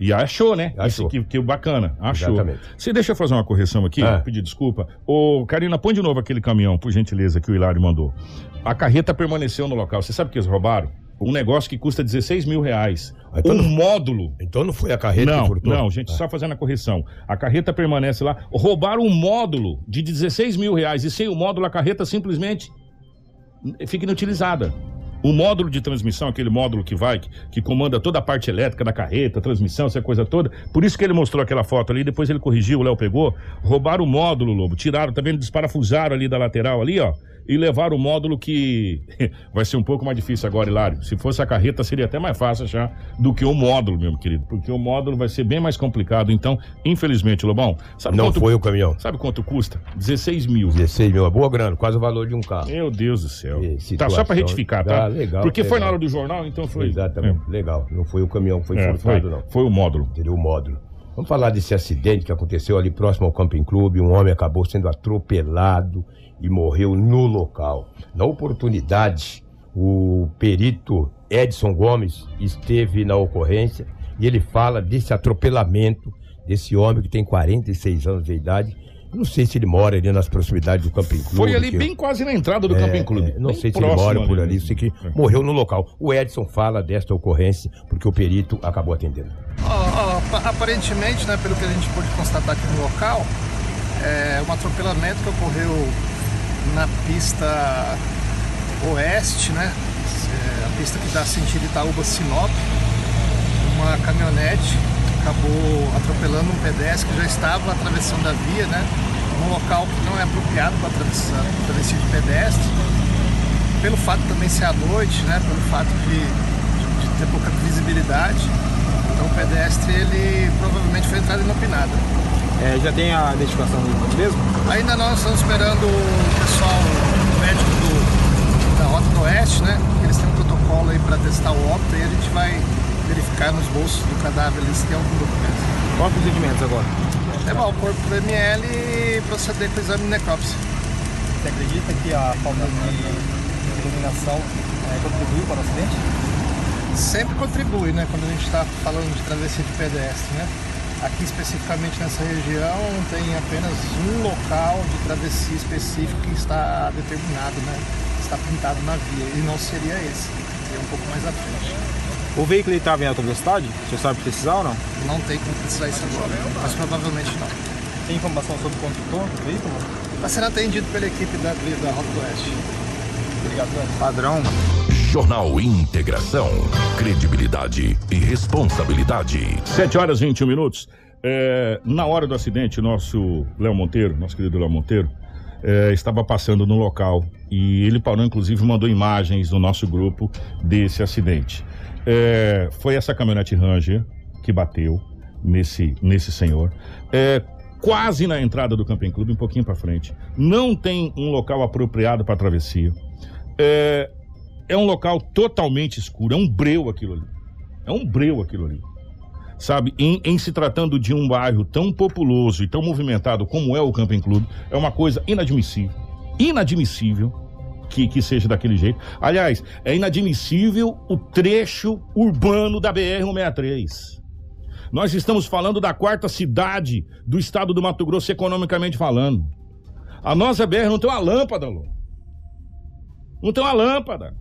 e achou, né? Achou. Isso que, que bacana, achou. Exatamente. Você deixa eu fazer uma correção aqui, Ah. pedir desculpa. Ô, Karina, põe de novo aquele caminhão, por gentileza, que o Hilário mandou. A carreta permaneceu no local. Você sabe o que eles roubaram? Um negócio que custa 16 mil reais. Então um não- módulo. Então não foi a carreta que Não, furtou? não, gente, Ah. só fazendo a correção. A carreta permanece lá. Roubaram um módulo de 16 mil reais. E sem o módulo, a carreta simplesmente fica inutilizada. O módulo de transmissão, aquele módulo que vai, que, que comanda toda a parte elétrica da carreta, transmissão, essa coisa toda. Por isso que ele mostrou aquela foto ali, depois ele corrigiu, o Léo pegou. Roubaram o módulo, Lobo. Tiraram, também desparafusaram ali da lateral ali, ó. E levaram o módulo que vai ser um pouco mais difícil agora, Hilário. Se fosse a carreta, seria até mais fácil já do que o módulo, meu querido. Porque o módulo vai ser bem mais complicado. Então, infelizmente, Lobão, sabe Não quanto, foi o caminhão. sabe quanto custa? 16 mil. 16 mil, uma boa grana, quase o valor de um carro. Meu Deus do céu. Tá, só pra retificar, tá? Ah, legal, Porque foi legal. na hora do jornal, então foi. Exatamente, legal. Não foi o caminhão que foi É, foi, furtado, não. foi o módulo. Entendeu? O módulo. Vamos falar desse acidente que aconteceu ali próximo ao Camping Clube. Um homem acabou sendo atropelado e morreu no local. Na oportunidade, o perito Edson Gomes esteve na ocorrência e ele fala desse atropelamento desse homem que tem 46 anos de idade. Eu Não sei se ele mora ali nas proximidades do Camping Clube. Foi ali bem quase na entrada do é, Camping Clube. é, não Bem sei se ele mora por ali, né? sei que É. morreu no local. O Edson fala desta ocorrência porque o perito acabou atendendo. Ó, apa- aparentemente, né, pelo que a gente pôde constatar aqui no local, é um atropelamento que ocorreu na pista oeste, né? É, a pista que dá sentido Itaúba-Sinop. Uma caminhonete acabou atropelando um pedestre que já estava atravessando a via, né? Num local que não é apropriado para travessia de pedestre. Pelo fato também ser à noite, né? Pelo fato de, de ter pouca visibilidade. Então o pedestre ele provavelmente foi entrada inopinada. É, já tem a identificação do mesmo? Ainda nós estamos esperando o pessoal o médico do- da Rota do Oeste, né? Eles têm um protocolo aí para testar o óbito e a gente vai verificar nos bolsos do cadáver ali se tem algum documento. Qual os procedimentos agora? Levar o corpo do ML e proceder com o exame de necrópsia. Você acredita que a falta de iluminação eh, contribuiu para o acidente? Sempre contribui, né? Quando a gente está falando de travessia de pedestre, né? Aqui especificamente nessa região tem apenas um local de travessia específico que está determinado, né? Está pintado na via e não seria esse, seria um pouco mais à frente. O veículo estava em alta velocidade? Você sabe precisar ou não? Não tem como precisar isso agora, mas provavelmente não. Tem informação sobre o condutor do veículo? Está sendo atendido pela equipe da, da Rota do Oeste. Obrigado. Padrão. Jornal Integração. Credibilidade e responsabilidade. 7 horas e 21 minutos. É, na hora do acidente, nosso Léo Monteiro, nosso querido Léo Monteiro, é, estava passando no local e ele parou, inclusive, mandou imagens no nosso grupo desse acidente. É, foi essa caminhonete Ranger que bateu nesse, nesse senhor. É, quase na entrada do Camping Clube, um pouquinho para frente. Não tem um local apropriado para travessia. É, é um local totalmente escuro, é um breu aquilo ali. É um breu aquilo ali. Sabe, em, em se tratando de um bairro tão populoso e tão movimentado como é o Camping Clube, é uma coisa inadmissível. Inadmissível que, que seja daquele jeito. Aliás, é inadmissível o trecho urbano da BR-163. Nós estamos falando da quarta cidade do estado do Mato Grosso, economicamente falando. A nossa BR não tem uma lâmpada. Não tem uma lâmpada.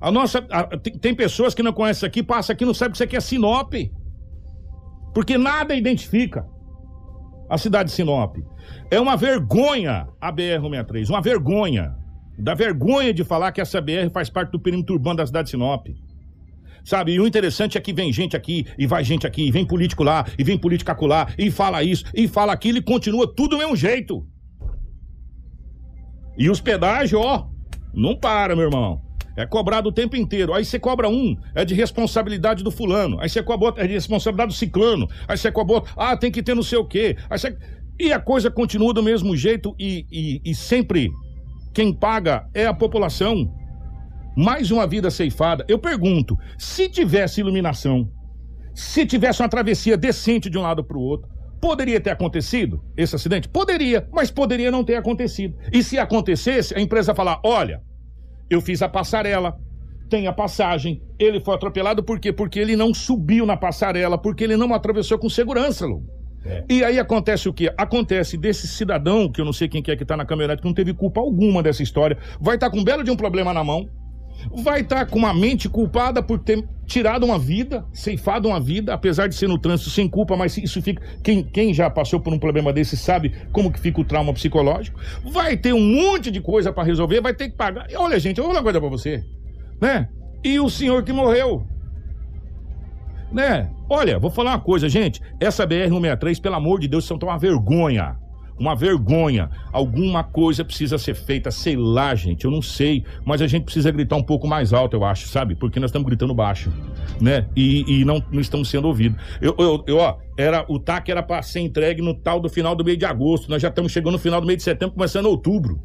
A nossa. a- tem, pessoas que não conhecem aqui, passa aqui, não sabe que isso aqui é Sinop. Porque nada identifica a cidade de Sinop. É uma vergonha a BR-163, uma vergonha. Dá vergonha de falar que essa BR faz parte do perímetro urbano da cidade de Sinop. Sabe, e o interessante é que vem gente aqui, e vai gente aqui, e vem político lá, e vem político acolá, e fala isso, e fala aquilo, e continua tudo do mesmo jeito. E os pedágios, ó, não para, meu irmão. É cobrado o tempo inteiro. Aí você cobra um, é de responsabilidade do fulano. Aí você cobra outro, é de responsabilidade do ciclano. Aí você cobra outro, ah, tem que ter não sei o quê. Aí você... E a coisa continua do mesmo jeito e, e, e sempre quem paga é a população. mais uma vida ceifada. Eu pergunto, se tivesse iluminação, se tivesse uma travessia decente de um lado para o outro, poderia ter acontecido esse acidente? Poderia, mas poderia não ter acontecido. E se acontecesse, a empresa falar: olha, eu fiz a passarela, tem a passagem, ele foi atropelado por quê? Porque ele não subiu na passarela, porque ele não atravessou com segurança, Lu. É. E aí acontece o quê? Acontece desse cidadão, que eu não sei quem que é que tá na caminhonete, que não teve culpa alguma dessa história, vai estar tá com um belo de um problema na mão, vai estar tá com uma mente culpada por ter tirado uma vida, ceifado uma vida, apesar de ser no trânsito sem culpa, mas isso fica. Quem, quem já passou por um problema desse sabe como que fica o trauma psicológico. Vai ter um monte de coisa para resolver, vai ter que pagar. Olha, gente, eu vou falar uma coisa pra você, né? E o senhor que morreu, né? Olha, vou falar uma coisa, gente. Essa BR-163, pelo amor de Deus, são uma vergonha. Uma vergonha. Alguma coisa precisa ser feita, sei lá, gente, eu não sei. Mas a gente precisa gritar um pouco mais alto, eu acho, sabe? Porque nós estamos gritando baixo, né? E, e não, não estamos sendo ouvidos. Eu, eu, eu, ó, era, o TAC era para ser entregue no tal do final do mês de agosto. Nós já estamos chegando no final do mês de setembro, começando outubro.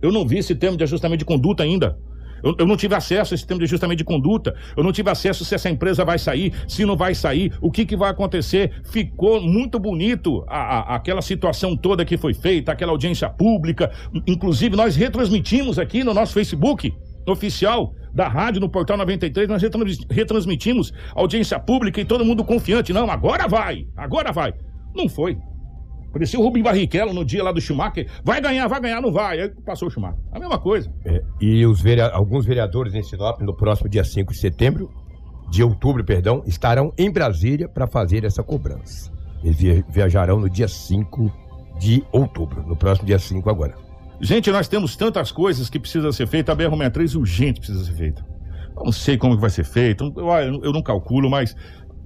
Eu não vi esse termo de ajustamento de conduta ainda. Eu, eu, não tive acesso a esse sistema de ajustamento de conduta. Eu não tive acesso se essa empresa vai sair, se não vai sair, o que, que vai acontecer. Ficou muito bonito a, a, aquela situação toda que foi feita, aquela audiência pública. Inclusive, nós retransmitimos aqui no nosso Facebook oficial da rádio no Portal 93, nós retransmitimos audiência pública e todo mundo confiante. Não, agora vai, agora vai. Não foi. Parecia o Rubem Barrichello no dia lá do Schumacher. Vai ganhar, vai ganhar, não vai. Aí passou o Schumacher. A mesma coisa. É, e os verea alguns vereadores em Sinop, no próximo dia 5 de setembro, de outubro, perdão, estarão em Brasília para fazer essa cobrança. Eles viajarão no dia 5 de outubro, no próximo dia 5 agora. Gente, nós temos tantas coisas que precisa ser feita. A BR-63 urgente precisa ser feita. Eu não sei como vai ser feito, eu, eu não calculo, mas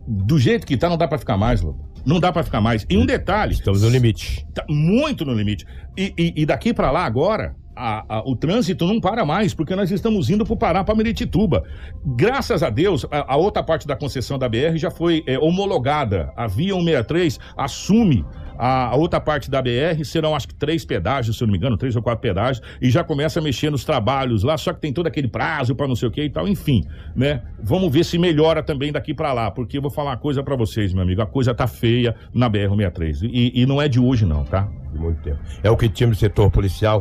do jeito que tá, não dá para ficar mais, Lobo. Não dá para ficar mais. E um detalhe. Estamos no limite. Tá muito no limite. E, e, e daqui para lá agora, a, a, o trânsito não para mais, porque nós estamos indo para o Pará, para Meritituba. Graças a Deus, a, a, outra parte da concessão da BR já foi é, homologada. A Via 163 assume a, outra parte da BR serão, acho que, três pedágios, se eu não me engano, três ou quatro pedágios, e já começa a mexer nos trabalhos lá, só que tem todo aquele prazo para não sei o que e tal, enfim, né? Vamos ver se melhora também daqui para lá, porque eu vou falar uma coisa para vocês, meu amigo, a coisa tá feia na BR-63, e, e não é de hoje não, tá? De muito tempo. É o que tinha no setor policial,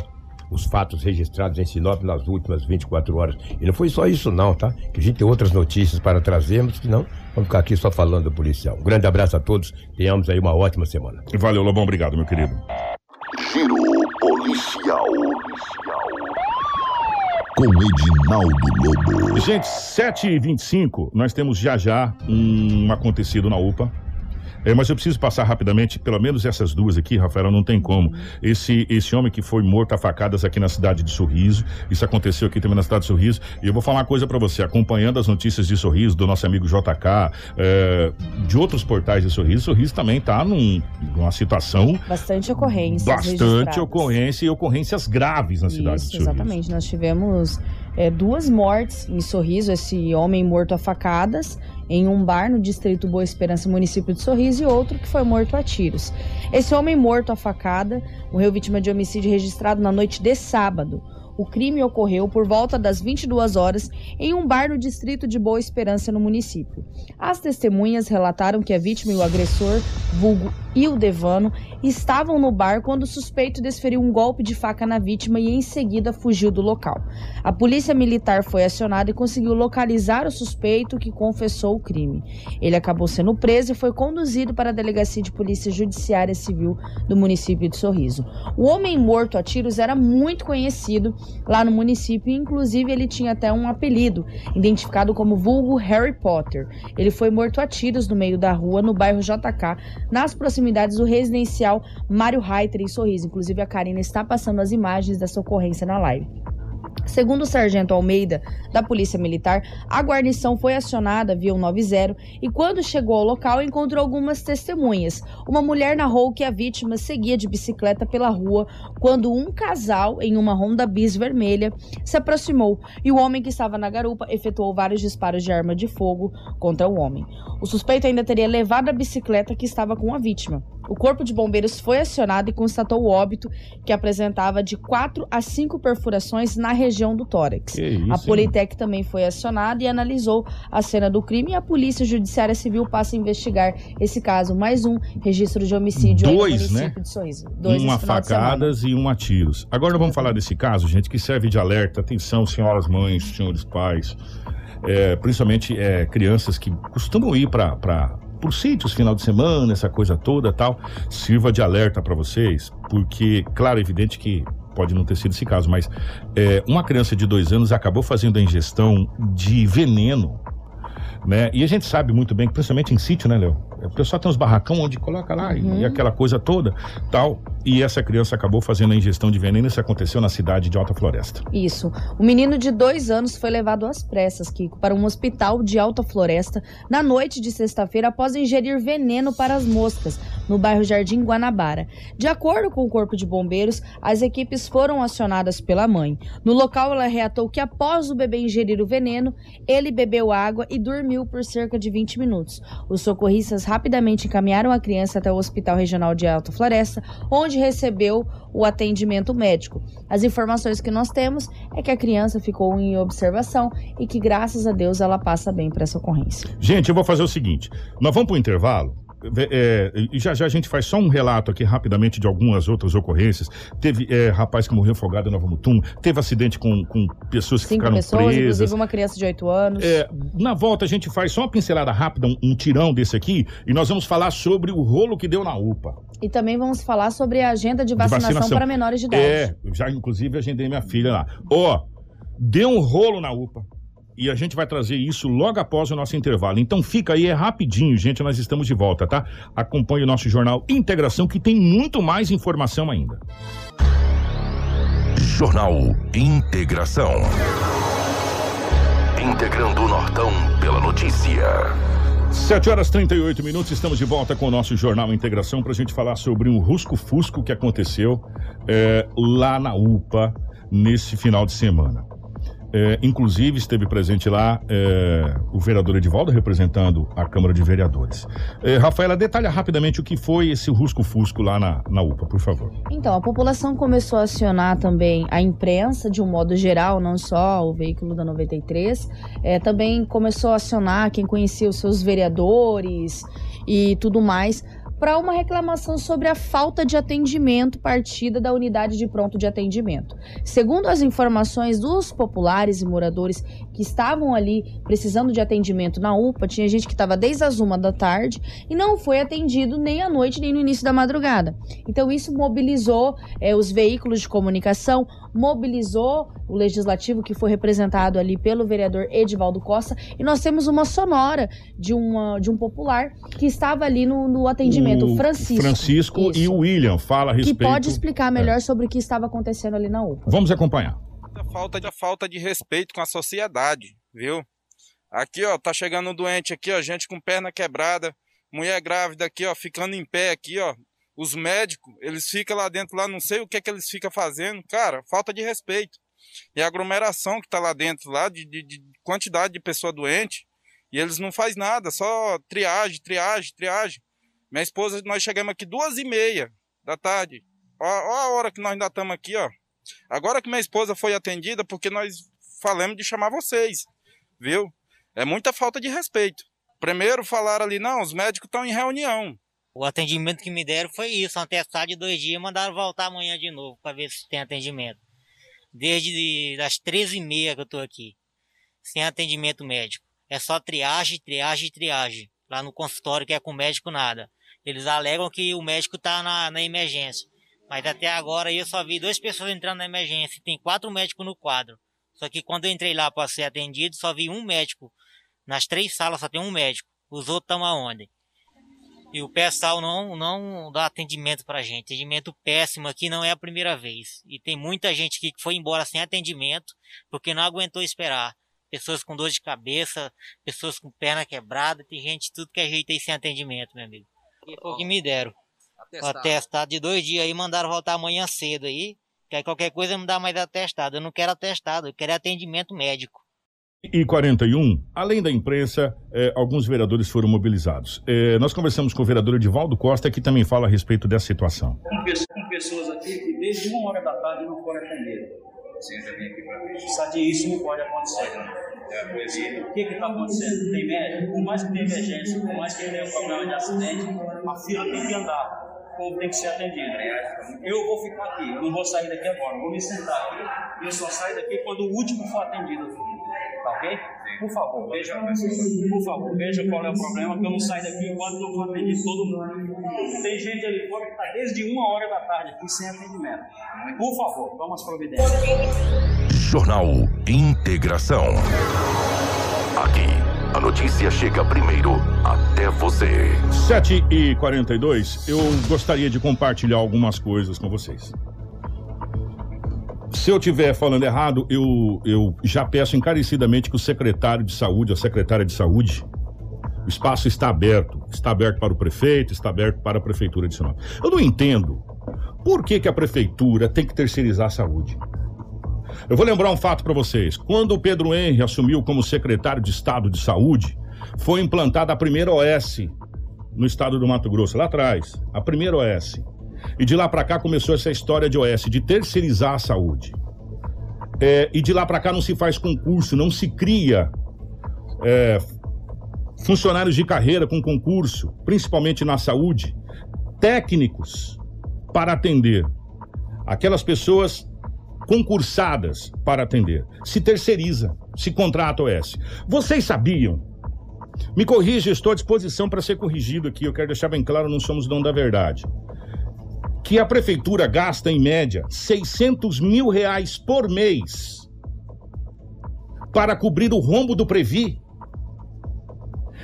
os fatos registrados em Sinop nas últimas 24 horas. E não foi só isso não, tá? Que a gente tem outras notícias para trazermos, que não vamos ficar aqui só falando do policial. Um grande abraço a todos, tenhamos aí uma ótima semana. Valeu, Lobão, obrigado, meu querido. Giro policial. Com Edinaldo Lobo. Gente, 7h25, nós temos já já um acontecido na UPA é, mas eu preciso passar rapidamente, pelo menos essas duas aqui, Rafael, não tem como. Esse, esse homem que foi morto a facadas aqui na cidade de Sorriso, isso aconteceu aqui também na cidade de Sorriso, e eu vou falar uma coisa para você, acompanhando as notícias de Sorriso, do nosso amigo JK, é, de outros portais de Sorriso, Sorriso também tá num, numa situação... Bastante ocorrência. Bastante ocorrência e ocorrências graves na cidade isso, de Sorriso. exatamente. Nós tivemos é, duas mortes em Sorriso, esse homem morto a facadas, em um bar no distrito Boa Esperança, município de Sorriso, e outro que foi morto a tiros. Esse homem morto a facada morreu vítima de homicídio registrado na noite de sábado. O crime ocorreu por volta das 22 horas em um bar no distrito de Boa Esperança, no município. As testemunhas relataram que a vítima e o agressor, vulgo Ildevano, estavam no bar quando o suspeito desferiu um golpe de faca na vítima e em seguida fugiu do local. A polícia militar foi acionada e conseguiu localizar o suspeito que confessou o crime. Ele acabou sendo preso e foi conduzido para a delegacia de polícia judiciária civil do município de Sorriso. O homem morto a tiros era muito conhecido lá no município, inclusive ele tinha até um apelido, identificado como vulgo Harry Potter. Ele foi morto a tiros no meio da rua no bairro JK, nas proximidades do residencial Mário Reiter em Sorriso. Inclusive, a Karina está passando as imagens dessa ocorrência na live. Segundo o sargento Almeida, da Polícia Militar, a guarnição foi acionada via 190 e, quando chegou ao local, encontrou algumas testemunhas. Uma mulher narrou que a vítima seguia de bicicleta pela rua quando um casal, em uma Honda Bis vermelha, se aproximou e o homem que estava na garupa efetuou vários disparos de arma de fogo contra o homem. O suspeito ainda teria levado a bicicleta que estava com a vítima. O Corpo de Bombeiros foi acionado e constatou o óbito que apresentava de 4 a 5 perfurações na região do tórax. Isso, a hein? Politec também foi acionada e analisou a cena do crime e a Polícia Judiciária Civil passa a investigar esse caso. Mais um registro de homicídio no Dois, município né? de Sorriso. Dois uma facadas e um a tiros. Agora vamos falar desse caso, gente, que serve de alerta. Atenção, senhoras mães, senhores pais, é, principalmente é, crianças que costumam ir para por sítios final de semana, essa coisa toda tal. Sirva de alerta para vocês, porque, claro, é evidente que pode não ter sido esse caso, mas é, uma criança de dois anos acabou fazendo a ingestão de veneno. Né? E a gente sabe muito bem principalmente em sítio, né, Léo? O pessoal tem uns barracão onde coloca lá e- Uhum. e aquela coisa toda, tal. E essa criança acabou fazendo a ingestão de veneno. Isso aconteceu na cidade de Alta Floresta. Isso. O menino de dois anos foi levado às pressas, Kiko, para um hospital de Alta Floresta na noite de sexta-feira após ingerir veneno para as moscas, no bairro Jardim Guanabara. De acordo com o Corpo de Bombeiros, as equipes foram acionadas pela mãe. No local, ela relatou que após o bebê ingerir o veneno, ele bebeu água e dormiu por cerca de 20 minutos. Os socorristas rapidamente encaminharam a criança até o Hospital Regional de Alta Floresta, onde recebeu o atendimento médico. As informações que nós temos é que a criança ficou em observação e que, graças a Deus, ela passa bem para essa ocorrência. Gente, eu vou fazer o seguinte: nós vamos para o intervalo. É, e já já a gente faz só um relato aqui rapidamente de algumas outras ocorrências. Teve é, rapaz que morreu afogado em Nova Mutum, teve acidente com, com pessoas que Cinco ficaram pessoas, presas. inclusive uma criança de 8 anos. É, na volta a gente faz só uma pincelada rápida, um, um tirão desse aqui, e nós vamos falar sobre o rolo que deu na UPA. E também vamos falar sobre a agenda de vacinação, vacinação. para menores de idade. É, já inclusive agendei minha filha lá. Ó, deu um rolo na UPA. E a gente vai trazer isso logo após o nosso intervalo. Então fica aí, é rapidinho, gente, nós estamos de volta, tá? Acompanhe o nosso jornal Integração, que tem muito mais informação ainda. Jornal Integração. Integrando o Nortão pela notícia. 7 horas 38 minutos, estamos de volta com o nosso Jornal Integração para a gente falar sobre um rusco-fusco que aconteceu é, lá na UPA nesse final de semana. É, inclusive, esteve presente lá é, o vereador Edivaldo representando a Câmara de Vereadores. É, Rafaela, detalha rapidamente o que foi esse rusco-fusco lá na, na UPA, por favor. Então, a população começou a acionar também a imprensa de um modo geral, não só o veículo da 93. É, também começou a acionar quem conhecia os seus vereadores e tudo mais para uma reclamação sobre a falta de atendimento partida da unidade de pronto de atendimento. Segundo as informações dos populares e moradores que estavam ali precisando de atendimento na UPA, tinha gente que estava desde as uma da tarde e não foi atendido nem à noite nem no início da madrugada. Então isso mobilizou eh, os veículos de comunicação, mobilizou o legislativo que foi representado ali pelo vereador Edivaldo Costa e nós temos uma sonora de, uma, de um popular que estava ali no, no atendimento, o Francisco. Francisco e Isso. o William fala a que respeito. pode explicar melhor sobre o que estava acontecendo ali na UPA. Vamos acompanhar. A falta de, falta de respeito com a sociedade, viu? Aqui, ó, tá chegando um doente aqui, ó, gente com perna quebrada, mulher grávida aqui, ó, ficando em pé aqui, ó. Os médicos, eles ficam lá dentro, lá, não sei o que é que eles ficam fazendo. Cara, falta de respeito. E a aglomeração que tá lá dentro, lá, de, de, de quantidade de pessoa doente, e eles não faz nada, só triagem, triagem, triagem. Minha esposa, nós chegamos aqui duas e meia da tarde. Ó, ó a hora que nós ainda estamos aqui, ó. Agora que minha esposa foi atendida, porque nós falamos de chamar vocês, viu? É muita falta de respeito. Primeiro falaram ali, não, os médicos estão em reunião. O atendimento que me deram foi isso, testado de dois dias, mandaram voltar amanhã de novo para ver se tem atendimento. Desde as 13h30 que eu tô aqui, sem atendimento médico. É só triagem, triagem, triagem. Lá no consultório que é com médico nada. Eles alegam que o médico tá na, na emergência. Mas até agora eu só vi duas pessoas entrando na emergência. Tem quatro médicos no quadro. Só que quando eu entrei lá para ser atendido, só vi um médico. Nas três salas só tem um médico. Os outros estão aonde? E o pessoal não, não dá atendimento pra gente. Atendimento péssimo aqui não é a primeira vez. E tem muita gente que foi embora sem atendimento porque não aguentou esperar. Pessoas com dor de cabeça, pessoas com perna quebrada, tem gente tudo que é jeito aí sem atendimento, meu amigo. E foi o que me deram. O atestado de dois dias aí, mandaram voltar amanhã cedo aí. Que aí qualquer coisa me dá mais atestado. Eu não quero atestado, eu quero atendimento médico. e 41, além da imprensa, eh, alguns vereadores foram mobilizados. Eh, nós conversamos com o vereador Edivaldo Costa, que também fala a respeito dessa situação. com pessoas, aqui que desde uma hora da tarde não foram atendidas. Sabe que isso não pode acontecer. O que está acontecendo? Tem médico, por mais que tenha emergência, por mais que tenha um problema de acidente, a fila tem que andar. O povo tem que ser atendido. Eu vou ficar aqui, eu não vou sair daqui agora, vou me sentar aqui e eu só saio daqui quando o último for atendido. Tá ok? Por favor, veja, por favor, veja qual é o problema, que eu não saio daqui enquanto não for atendido todo mundo. Tem gente ali fora que está desde uma hora da tarde aqui sem atendimento. Por favor, toma as providências. Jornal Integração. Aqui, a notícia chega primeiro até você. 7 e 42 eu gostaria de compartilhar algumas coisas com vocês. Se eu estiver falando errado, eu, eu já peço encarecidamente que o secretário de saúde, a secretária de saúde, o espaço está aberto. Está aberto para o prefeito, está aberto para a prefeitura de Sinop. Eu não entendo por que, que a prefeitura tem que terceirizar a saúde. Eu vou lembrar um fato para vocês. Quando o Pedro Henry assumiu como secretário de Estado de Saúde, foi implantada a primeira OS no estado do Mato Grosso, lá atrás. A primeira OS. E de lá para cá começou essa história de OS, de terceirizar a saúde. É, e de lá para cá não se faz concurso, não se cria é, funcionários de carreira com concurso, principalmente na saúde, técnicos para atender aquelas pessoas concursadas para atender. Se terceiriza, se contrata OS. Vocês sabiam? Me corrija, estou à disposição para ser corrigido aqui. Eu quero deixar bem claro, não somos dono da verdade. Que a prefeitura gasta, em média, 600 mil reais por mês para cobrir o rombo do Previ.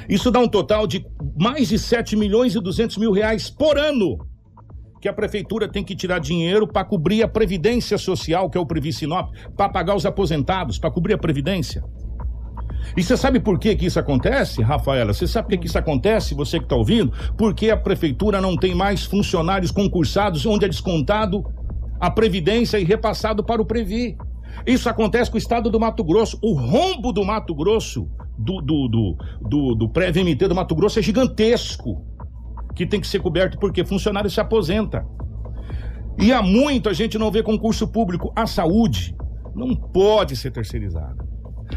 Isso dá um total de mais de 7 milhões e 200 mil reais por ano que a prefeitura tem que tirar dinheiro para cobrir a previdência social, que é o Previ Sinop, para pagar os aposentados, para cobrir a previdência. E você sabe por que que isso acontece, Rafaela? Você sabe por que que isso acontece, você que está ouvindo? Porque a prefeitura não tem mais funcionários concursados onde é descontado a previdência e repassado para o Previ. Isso acontece com o estado do Mato Grosso. O rombo do Mato Grosso, do, do, do, do, do do Mato Grosso é gigantesco que tem que ser coberto porque funcionário se aposenta. E há muito a gente não vê concurso público. A saúde não pode ser terceirizada.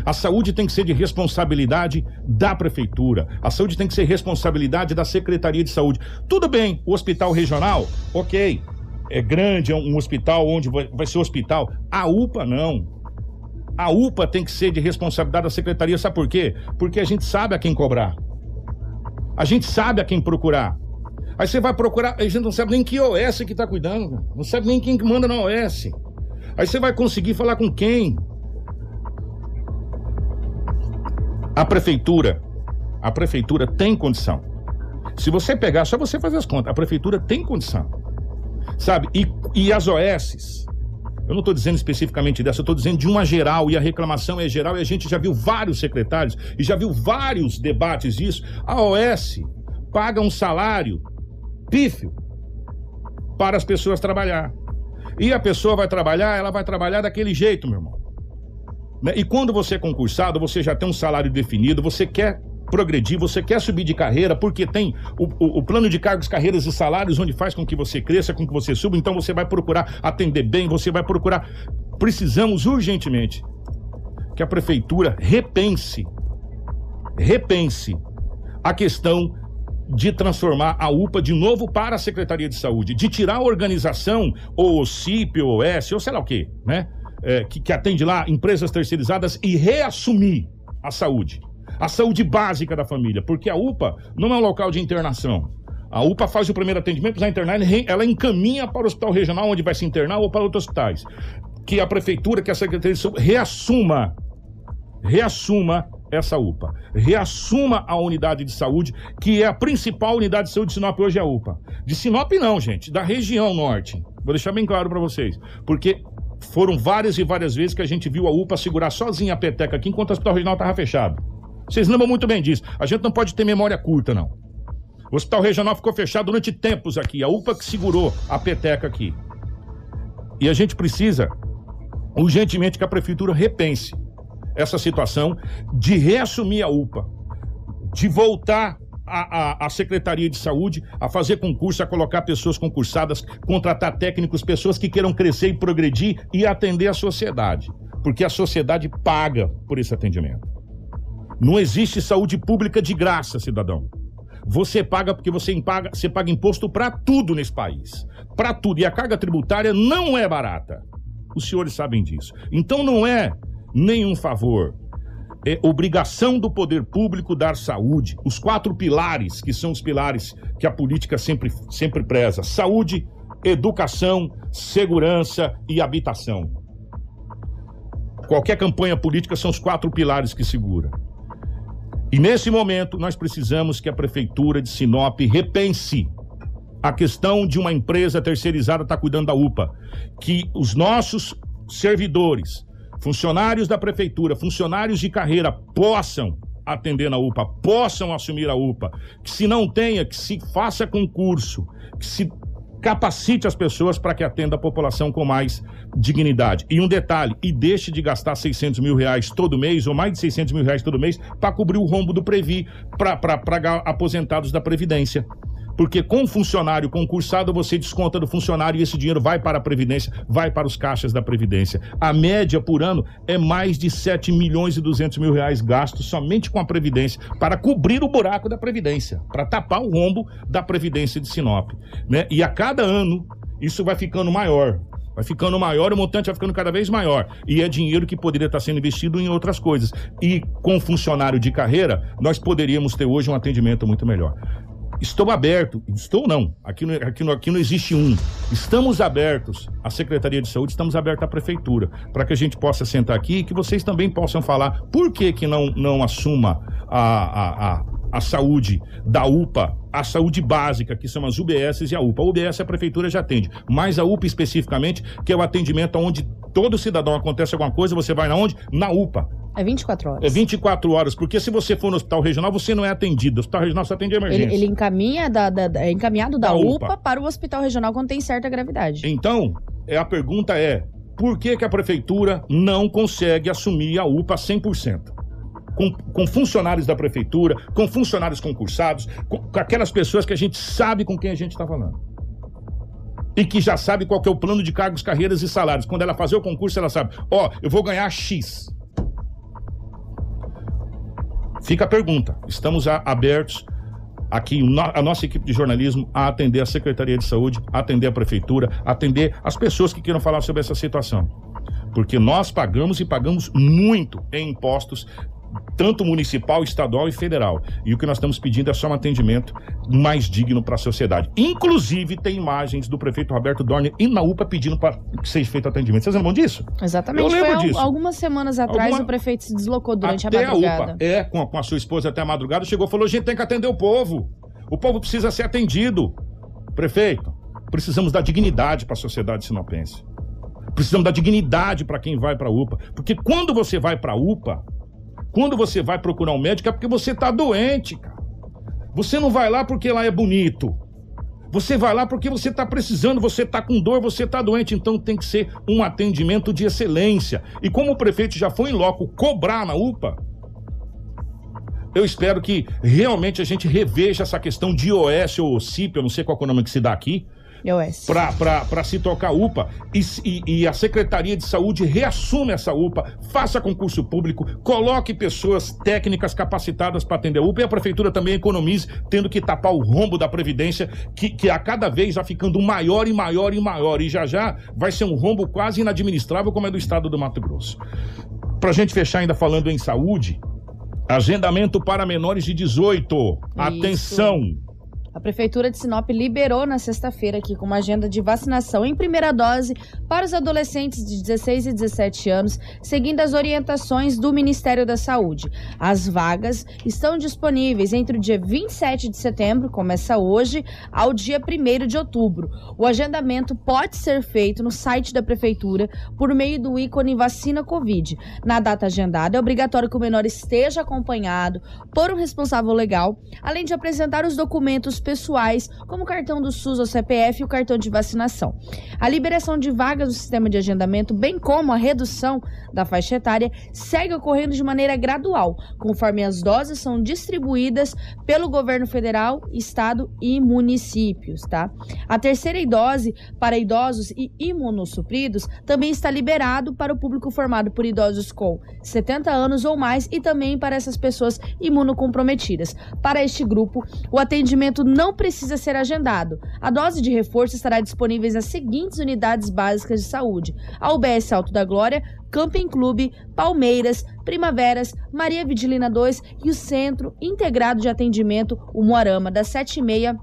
A saúde tem que ser de responsabilidade da prefeitura. A saúde tem que ser responsabilidade da Secretaria de Saúde. Tudo bem, o hospital regional, ok. É grande, é um hospital onde vai, ser hospital. A UPA não. A UPA tem que ser de responsabilidade da secretaria, sabe por quê? Porque a gente sabe a quem cobrar. A gente sabe a quem procurar. Aí você vai procurar, a gente não sabe nem que OS que está cuidando, não sabe nem quem que manda na OS. Aí você vai conseguir falar com quem? A prefeitura, a prefeitura tem condição. Se você pegar, só você fazer as contas, a prefeitura tem condição. Sabe? E, e as OS, eu não estou dizendo especificamente dessa, eu estou dizendo de uma geral, e a reclamação é geral, e a gente já viu vários secretários, e já viu vários debates disso. A OS paga um salário pífio para as pessoas trabalhar. E a pessoa vai trabalhar, ela vai trabalhar daquele jeito, meu irmão. Né? E quando você é concursado, você já tem um salário definido, você quer progredir, você quer subir de carreira, porque tem o, o, o, plano de cargos, carreiras e salários, onde faz com que você cresça, com que você suba, então você vai procurar atender bem, você vai procurar. Precisamos urgentemente que a prefeitura repense, repense a questão de transformar a UPA de novo para a Secretaria de Saúde, de tirar a organização, ou CIP, ou OS, ou sei lá o quê, né? É, que, que atende lá empresas terceirizadas e reassumir a saúde. A saúde básica da família, porque a UPA não é um local de internação. A UPA faz o primeiro atendimento, precisa internar, ela encaminha para o hospital regional onde vai se internar ou para outros hospitais. Que a prefeitura, que a Secretaria de Saúde reassuma, reassuma essa UPA. Reassuma a unidade de saúde, que é a principal unidade de saúde de Sinop hoje é a UPA. De Sinop não, gente, da região norte. Vou deixar bem claro para vocês, porque foram várias e várias vezes que a gente viu a UPA segurar sozinha a peteca aqui enquanto o hospital regional estava fechado. Vocês lembram muito bem disso. A gente não pode ter memória curta, não. O hospital regional ficou fechado durante tempos aqui. A UPA que segurou a peteca aqui. E a gente precisa urgentemente que a prefeitura repense essa situação de reassumir a UPA, de voltar a, a, a, Secretaria de Saúde a fazer concurso, a colocar pessoas concursadas, contratar técnicos, pessoas que queiram crescer e progredir e atender a sociedade. Porque a sociedade paga por esse atendimento. Não existe saúde pública de graça, cidadão. Você paga porque você paga, você paga imposto para tudo nesse país. Para tudo. E a carga tributária não é barata. Os senhores sabem disso. Então não é nenhum favor. É obrigação do poder público dar saúde. Os quatro pilares, que são os pilares que a política sempre, sempre preza: saúde, educação, segurança e habitação. Qualquer campanha política são os quatro pilares que segura. E nesse momento, nós precisamos que a Prefeitura de Sinop repense a questão de uma empresa terceirizada estar tá cuidando da UPA. Que os nossos servidores, funcionários da Prefeitura, funcionários de carreira, possam atender na UPA, possam assumir a UPA. Que se não tenha, que se faça concurso, que se capacite as pessoas para que atenda a população com mais dignidade. E um detalhe, e deixe de gastar 600 mil reais todo mês, ou mais de 600 mil reais todo mês, para cobrir o rombo do Previ, para aposentados da Previdência. Porque com funcionário concursado, você desconta do funcionário e esse dinheiro vai para a Previdência, vai para os caixas da Previdência. A média por ano é mais de 7 milhões e 200 mil reais gastos somente com a Previdência, para cobrir o buraco da Previdência, para tapar o rombo da Previdência de Sinop. Né? E a cada ano, isso vai ficando maior. Vai ficando maior, o montante vai ficando cada vez maior. E é dinheiro que poderia estar sendo investido em outras coisas. E com funcionário de carreira, nós poderíamos ter hoje um atendimento muito melhor. Estou aberto, estou não, aqui, aqui, aqui não existe um. Estamos abertos à Secretaria de Saúde, estamos abertos à Prefeitura, para que a gente possa sentar aqui e que vocês também possam falar por que, que não, não assuma a, a, a, a saúde da UPA, a saúde básica, que são as UBSs e a UPA. A UBS a Prefeitura já atende, mas a UPA especificamente, que é o atendimento onde todo cidadão acontece alguma coisa, você vai na onde? Na UPA. É 24 horas. É 24 horas, porque se você for no hospital regional, você não é atendido. O hospital regional só atende emergência. Ele, ele encaminha da, da, é encaminhado da, da UPA. UPA. para o hospital regional quando tem certa gravidade. Então, é, a pergunta é: por que, que a prefeitura não consegue assumir a UPA 100%? Com, com, funcionários da prefeitura, com funcionários concursados, com, com, aquelas pessoas que a gente sabe com quem a gente está falando. E que já sabe qual é o plano de cargos, carreiras e salários. Quando ela fazer o concurso, ela sabe: ó, oh, eu vou ganhar X. Fica a pergunta. Estamos abertos aqui, a nossa equipe de jornalismo, a atender a Secretaria de Saúde, a atender a Prefeitura, a atender as pessoas que queiram falar sobre essa situação. Porque nós pagamos e pagamos muito em impostos tanto municipal, estadual e federal. E o que nós estamos pedindo é só um atendimento mais digno para a sociedade. Inclusive, tem imagens do prefeito Roberto Dorner e na UPA pedindo para que seja feito atendimento. Vocês lembram disso? Exatamente. Eu lembro Foi disso. Algumas semanas atrás Alguma... o prefeito se deslocou durante até a madrugada. A UPA, é, com a, com a sua esposa até a madrugada, chegou e falou: gente, tem que atender o povo. O povo precisa ser atendido. Prefeito, precisamos dar dignidade para a sociedade sinopense. Precisamos dar dignidade para quem vai para a UPA. Porque quando você vai para a UPA, quando você vai procurar um médico é porque você está doente, cara. Você não vai lá porque lá é bonito. Você vai lá porque você está precisando, você está com dor, você está doente. Então tem que ser um atendimento de excelência. E como o prefeito já foi em loco cobrar na UPA, eu espero que realmente a gente reveja essa questão de OS ou OCIP, eu não sei qual é o nome que se dá aqui, para se tocar UPA e, e, e, a Secretaria de Saúde reassume essa UPA, faça concurso público, coloque pessoas técnicas capacitadas para atender a UPA e a Prefeitura também economize, tendo que tapar o rombo da Previdência, que, que a cada vez vai ficando maior e maior e maior. E já já vai ser um rombo quase inadministrável, como é do estado do Mato Grosso. Para a gente fechar ainda falando em saúde, agendamento para menores de 18. Isso. Atenção! A Prefeitura de Sinop liberou na sexta-feira aqui com uma agenda de vacinação em primeira dose para os adolescentes de 16 e 17 anos, seguindo as orientações do Ministério da Saúde. As vagas estão disponíveis entre o dia 27 de setembro, começa hoje, ao dia 1 de outubro. O agendamento pode ser feito no site da Prefeitura por meio do ícone Vacina Covid. Na data agendada, é obrigatório que o menor esteja acompanhado por um responsável legal, além de apresentar os documentos pessoais, como o cartão do SUS ou CPF e o cartão de vacinação. A liberação de vagas no sistema de agendamento, bem como a redução da faixa etária, segue ocorrendo de maneira gradual, conforme as doses são distribuídas pelo governo federal, estado e municípios, tá? A terceira dose para idosos e imunossupridos também está liberado para o público formado por idosos com 70 anos ou mais e também para essas pessoas imunocomprometidas. Para este grupo, o atendimento não precisa ser agendado. A dose de reforço estará disponível nas seguintes unidades básicas de saúde: a UBS Alto da Glória, Camping Clube, Palmeiras, Primaveras, Maria Vidilina 2 e o Centro Integrado de Atendimento, o Moarama, das 7h30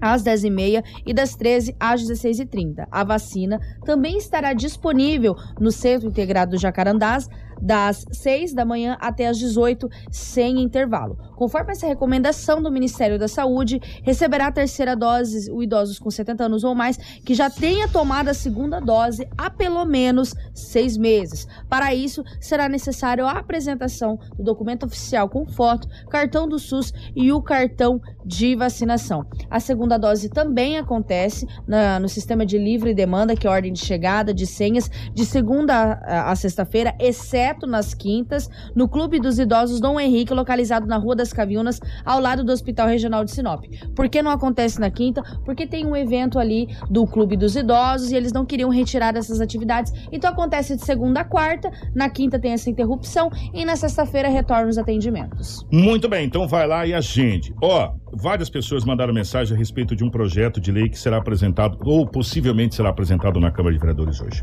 às 10h30 e das 13 às 16h30. A vacina também estará disponível no Centro Integrado do Jacarandás das 6 da manhã até as 18, sem intervalo. Conforme essa recomendação do Ministério da Saúde, receberá a terceira dose o idosos com 70 anos ou mais que já tenha tomado a segunda dose há pelo menos seis meses. Para isso, será necessário a apresentação do documento oficial com foto, cartão do SUS e o cartão de vacinação. A segunda dose também acontece na, no sistema de livre demanda, que é ordem de chegada de senhas, de segunda a, a sexta-feira, exceto nas quintas, no Clube dos Idosos Dom Henrique, localizado na Rua das Caviunas, ao lado do Hospital Regional de Sinop. Por que não acontece na quinta? Porque tem um evento ali do Clube dos Idosos e eles não queriam retirar essas atividades. Então acontece de segunda a quarta, na quinta tem essa interrupção e na sexta-feira retornam os atendimentos. Muito bem, então vai lá e agende. Ó, várias pessoas mandaram mensagem a respeito de um projeto de lei que será apresentado, ou possivelmente será apresentado na Câmara de Vereadores hoje.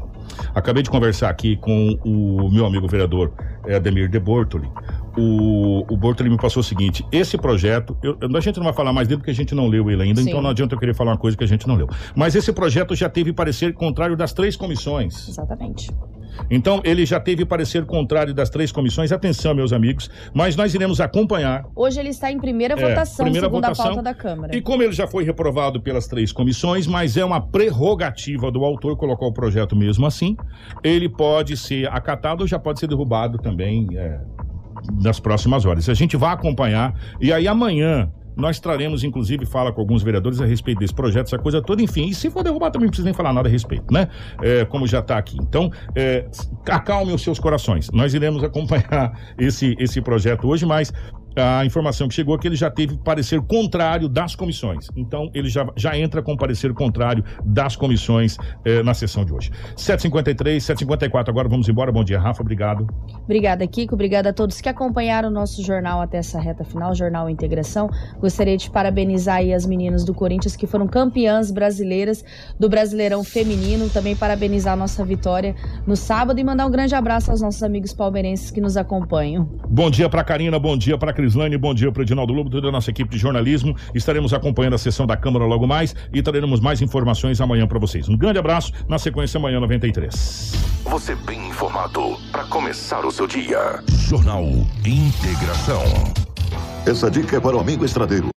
Acabei de conversar aqui com o meu amigo vereador eh, Ademir de Bortoli. O, o Bortoli me passou o seguinte: esse projeto, eu, a gente não vai falar mais dele porque a gente não leu ele ainda, Sim. então não adianta eu querer falar uma coisa que a gente não leu. Mas esse projeto já teve parecer contrário das três comissões. Exatamente. Então, ele já teve parecer contrário das três comissões. Atenção, meus amigos, mas nós iremos acompanhar Hoje ele está em primeira É, votação, primeira segundo votação. a pauta da Câmara. E como ele já foi reprovado pelas três comissões, mas é uma prerrogativa do autor colocar o projeto mesmo assim, ele pode ser acatado ou já pode ser derrubado também é, nas próximas horas. A gente vai acompanhar e aí amanhã. Nós traremos, inclusive, fala com alguns vereadores a respeito desse projeto, essa coisa toda, enfim. E se for derrubar, também não precisa nem falar nada a respeito, né? É, como já está aqui. Então, é, acalme os seus corações. Nós iremos acompanhar esse, esse projeto hoje, mas a informação que chegou é que ele já teve parecer contrário das comissões. Então, ele já, já entra com parecer contrário das comissões eh, na sessão de hoje. 7h53, 7h54, agora vamos embora. Bom dia, Rafa, obrigado. Obrigada, Kiko. Obrigada a todos que acompanharam o nosso jornal até essa reta final, Jornal Integração. Gostaria de parabenizar aí as meninas do Corinthians que foram campeãs brasileiras do Brasileirão Feminino. Também parabenizar a nossa vitória no sábado e mandar um grande abraço aos nossos amigos palmeirenses que nos acompanham. Bom dia para Karina, bom dia para Crislane, bom dia para Edinaldo Lobo, toda a nossa equipe de jornalismo. Estaremos acompanhando a sessão da Câmara logo mais e traremos mais informações amanhã para vocês. Um grande abraço, na sequência amanhã 93. Você bem informado para começar o seu dia. Jornal Integração. Essa dica é para o amigo estradeiro.